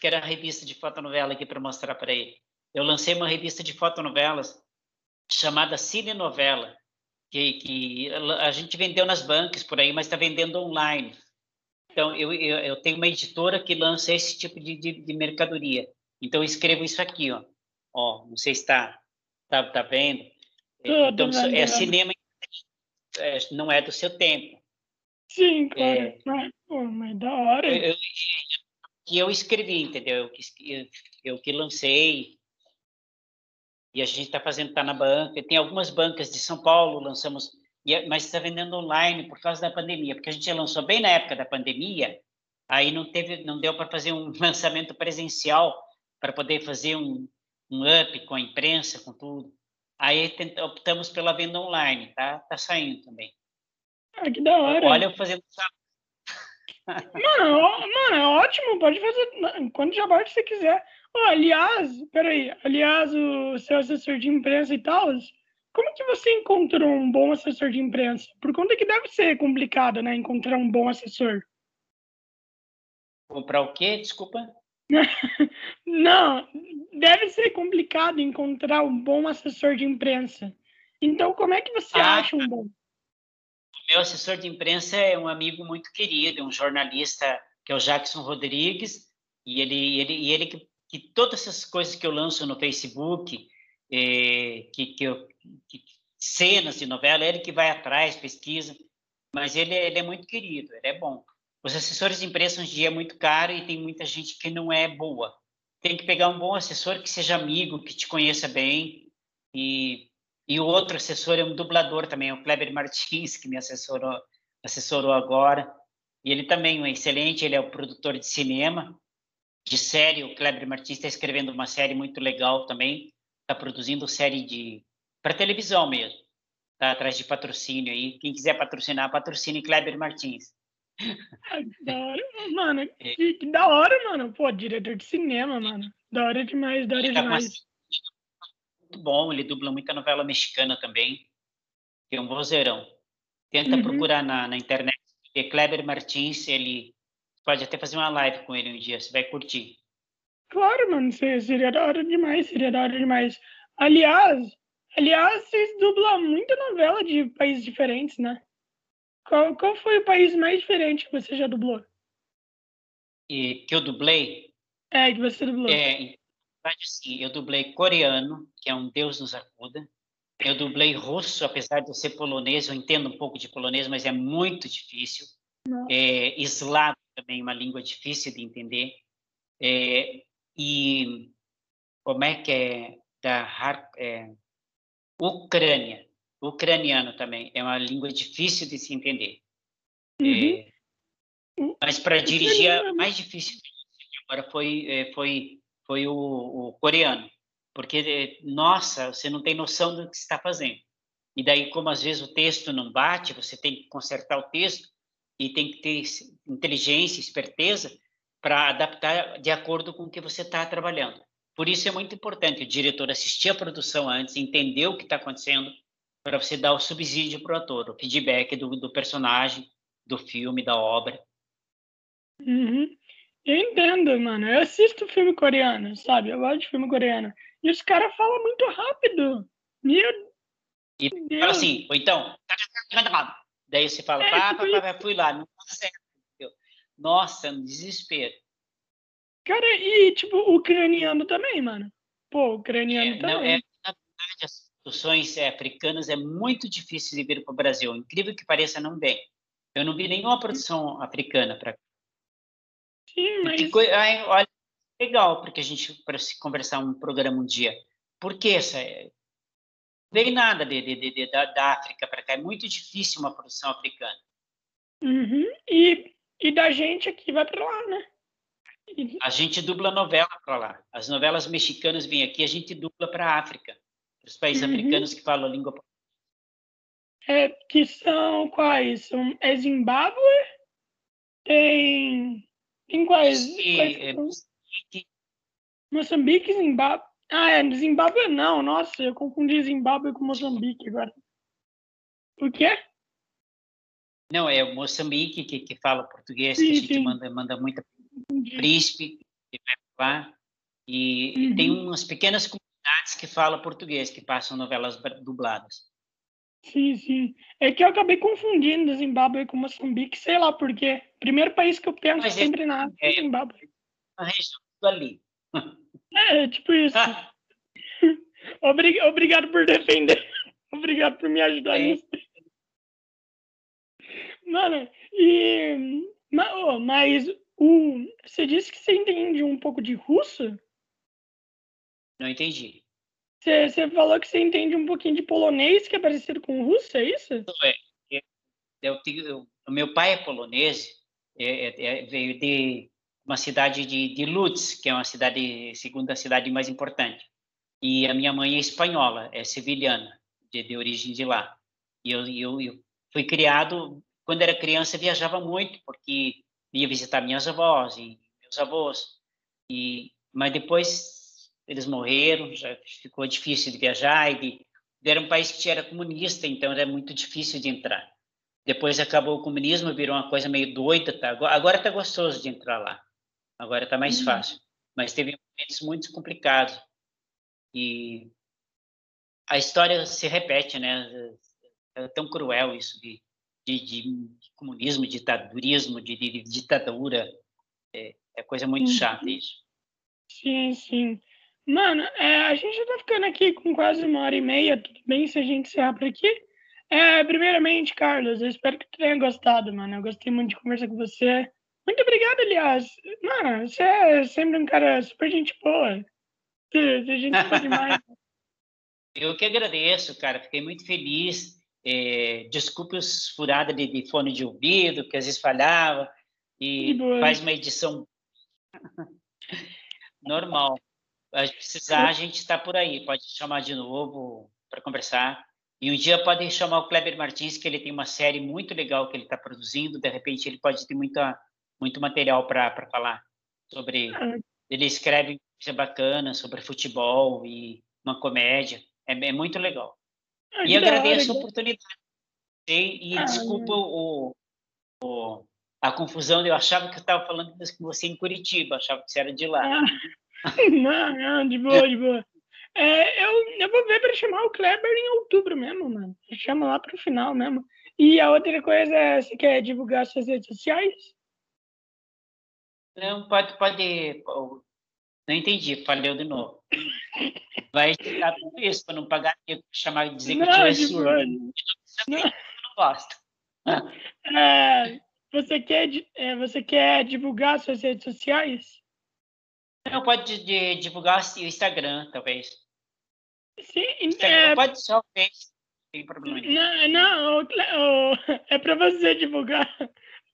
Quero a revista de fotonovela aqui para mostrar para ele. Eu lancei uma revista de fotonovelas chamada Cine Novela, que, que a gente vendeu nas bancas por aí, mas está vendendo online. Então, eu, eu, eu, tenho uma editora que lança esse tipo de, de, de mercadoria. Então, eu escrevo isso aqui, ó. Ó, não sei se está tá, tá vendo. Então, é cinema é, não é do seu tempo. Sim, claro. É, mas, pô, mas da hora. Eu, eu, que eu escrevi, entendeu? Eu que, eu, eu que lancei. E a gente está fazendo, está na banca. Tem algumas bancas de São Paulo, lançamos, é, mas está vendendo online por causa da pandemia, porque a gente lançou bem na época da pandemia, aí não teve, não deu para fazer um lançamento presencial para poder fazer um, um up com a imprensa, com tudo. Aí optamos pela venda online, tá? Tá saindo também. Ah, que da hora. Olha eu fazendo Mano, mano, é ótimo, pode fazer quando já você quiser. Oh, aliás, peraí, aliás, o seu assessor de imprensa e tal, como que você encontrou um bom assessor de imprensa? Por conta que deve ser complicado, né, encontrar um bom assessor. Comprar o quê? Desculpa. Não, deve ser complicado encontrar um bom assessor de imprensa. Então, como é que você ah, acha um bom? O meu assessor de imprensa é um amigo muito querido, um jornalista que é o Jackson Rodrigues, e ele, ele, e ele que que todas essas coisas que eu lanço no Facebook, é, que, que, eu, que, cenas de novela, ele que vai atrás, pesquisa, mas ele, ele é muito querido, ele é bom. Os assessores de imprensa hoje em dia é muito caro e tem muita gente que não é boa. Tem que pegar um bom assessor que seja amigo, que te conheça bem. E, e o outro assessor é um dublador também, o Kleber Martins, que me assessorou, assessorou agora. E ele também é excelente, ele é o produtor de cinema, de série. O Kleber Martins está escrevendo uma série muito legal também. Está produzindo série de para televisão mesmo. Está atrás de patrocínio aí. Quem quiser patrocinar, patrocine Kleber Martins. Mano. É. Que, que, da hora, mano. Pô, diretor de cinema, mano. Da hora demais, da hora ele tá demais. Muito bom, ele dubla muita novela mexicana também. Tem um vozeirão. Tenta uhum. procurar na, na internet. E Kleber Martins, ele pode até fazer uma live com ele um dia, você vai curtir. Claro, mano, seria da hora demais, seria da hora demais. Aliás, aliás, vocês dublam muita novela de países diferentes, né? Qual, qual foi o país mais diferente que você já dublou? E, que eu dublei? É, que você dublou. É, sim. Eu dublei coreano, que é um Deus nos acuda. Eu dublei russo, apesar de eu ser polonês, eu entendo um pouco de polonês, mas é muito difícil. É, eslavo também, uma língua difícil de entender. É, e como é que é da é, Ucrânia, ucraniano também é uma língua difícil de se entender. Uhum. É, mas para dirigir é mais difícil agora foi é, foi foi o, o, coreano, porque é, nossa, você não tem noção do que está fazendo. E daí como às vezes o texto não bate, você tem que consertar o texto e tem que ter inteligência, esperteza para adaptar de acordo com o que você está trabalhando. Por isso é muito importante o diretor assistir a produção antes, entender o que está acontecendo, para você dar o subsídio para o ator, o feedback do, do, personagem, do filme, da obra. Uhum. Eu entendo, mano. Eu assisto filme coreano, sabe? Eu gosto de filme coreano. E os caras falam muito rápido. Meu e Deus. fala assim, ou então, daí você fala, é, pá, tipo pá, pá, fui lá, não tá certo. Nossa, é um desespero. Cara, e tipo, o ucraniano também, mano. Pô, o ucraniano é, também. Não, é, na verdade, produções é, africanas é muito difícil de vir para o Brasil. Incrível que pareça, não vem. Eu não vi nenhuma produção africana para cá. Sim, mas... Olha, legal, porque a gente, para se conversar um programa um dia. Por que essa... Não veio nada de, de, de, de da, da, África para cá. É muito difícil uma produção africana. Uhum. E, e da gente aqui vai para lá, né? A gente dubla novela para lá. As novelas mexicanas vêm aqui, a gente dubla para a África, para os países uhum. africanos que falam a língua é, que são quais? São, é Zimbábue? Tem. Tem quais? quais é, Moçambique. Moçambique, Zimbábue. Ah, é, Zimbábue não, nossa, eu confundi Zimbábue com Moçambique agora. O quê? Não, é o Moçambique que, que fala português, sim, que a gente manda, manda muita Príncipe, que vai lá. E, uhum. tem umas pequenas comunidades que falam português, que passam novelas dubladas. Sim, sim. É que eu acabei confundindo Zimbábue com Moçambique, sei lá por quê. Primeiro país que eu penso Mas é sempre é, na é, Zimbábue. A região ali. É, tipo isso. Ah. Obrigado por defender. Obrigado por me ajudar é. nisso. Mano, e. Mas o, você disse que você entende um pouco de russo? Não entendi. Você, falou que você entende um pouquinho de polonês, que é parecido com russo, é isso? É. Eu, eu, o meu pai é polonês, é, é, é, veio de uma cidade de, de Lutz, que é uma cidade, segunda cidade mais importante. E a minha mãe é espanhola, é sevilhana, de, de origem de lá. E eu, eu, eu fui criado, quando era criança, viajava muito, porque ia visitar minhas avós e meus avós. E, mas depois eles morreram, já ficou difícil de viajar. E era um país que era comunista, então era muito difícil de entrar. Depois acabou o comunismo, virou uma coisa meio doida. Tá? Agora está gostoso de entrar lá. Agora está mais uhum. fácil. Mas teve momentos muito complicados. E a história se repete, né? É tão cruel isso de de, de comunismo, ditadurismo, de, de ditadura. É, é, coisa muito uhum. chata isso. Sim, sim. Mano, é, a gente já tá ficando aqui com quase uma hora e meia, tudo bem se a gente encerrar por aqui? É, primeiramente, Carlos, eu espero que tu tenha gostado, mano. Eu gostei muito de conversar com você. Muito obrigado, aliás. Mano, você é sempre um cara super gente boa. Você, você é gente boa demais. Eu que agradeço, cara. Fiquei muito feliz. É, desculpe os furadas de, de, fone de ouvido, que às vezes falhava. E faz uma edição normal. Se precisar, a gente está por aí. Pode chamar de novo para conversar. E um dia pode chamar o Kleber Martins, que ele tem uma série muito legal que ele está produzindo. De repente, ele pode ter muita, muito material para falar sobre. Ah. Ele escreve coisa bacana sobre futebol e uma comédia. É, é muito legal. Ah, e agradeço a oportunidade. E, e ah, desculpa o, o, a confusão. Eu achava que eu estava falando com você em Curitiba, achava que você era de lá. Ah. Não, não, de boa, de boa. É, eu, eu vou ver para chamar o Kleber em outubro mesmo, mano. Chama lá para o final mesmo. E a outra coisa é, você quer divulgar suas redes sociais? Não, pode, pode. Não entendi, falei de novo. Vai tirar tudo isso para não pagar e chamar e dizer que não, eu é surdo. Não. Não gosto. É, você, quer, é, você quer divulgar suas redes sociais? Não, pode de, divulgar o Instagram, talvez. Sim, Instagram, é... pode só o Face, não tem problema. Não, não, é para você divulgar.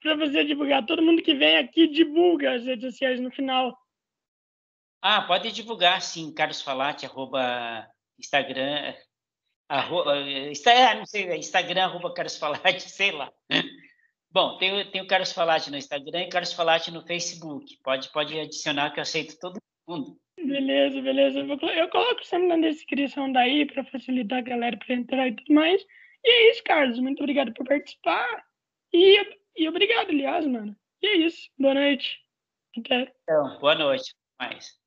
Para você divulgar. Todo mundo que vem aqui divulga as redes sociais no final. Ah, pode divulgar, sim. Carlos Falati, arroba Instagram. Arroba, Insta, não sei, Instagram, arroba Carlos Falati, sei lá. Bom, tem, tem o Carlos Falati no Instagram e Carlos Falati no Facebook. Pode, pode adicionar que eu aceito todo mundo. Beleza, beleza. Eu coloco sempre na descrição daí para facilitar a galera para entrar e tudo mais. E é isso, Carlos. Muito obrigado por participar. E, e obrigado, aliás, mano. E é isso. Boa noite. Até. Então, boa noite. Mais.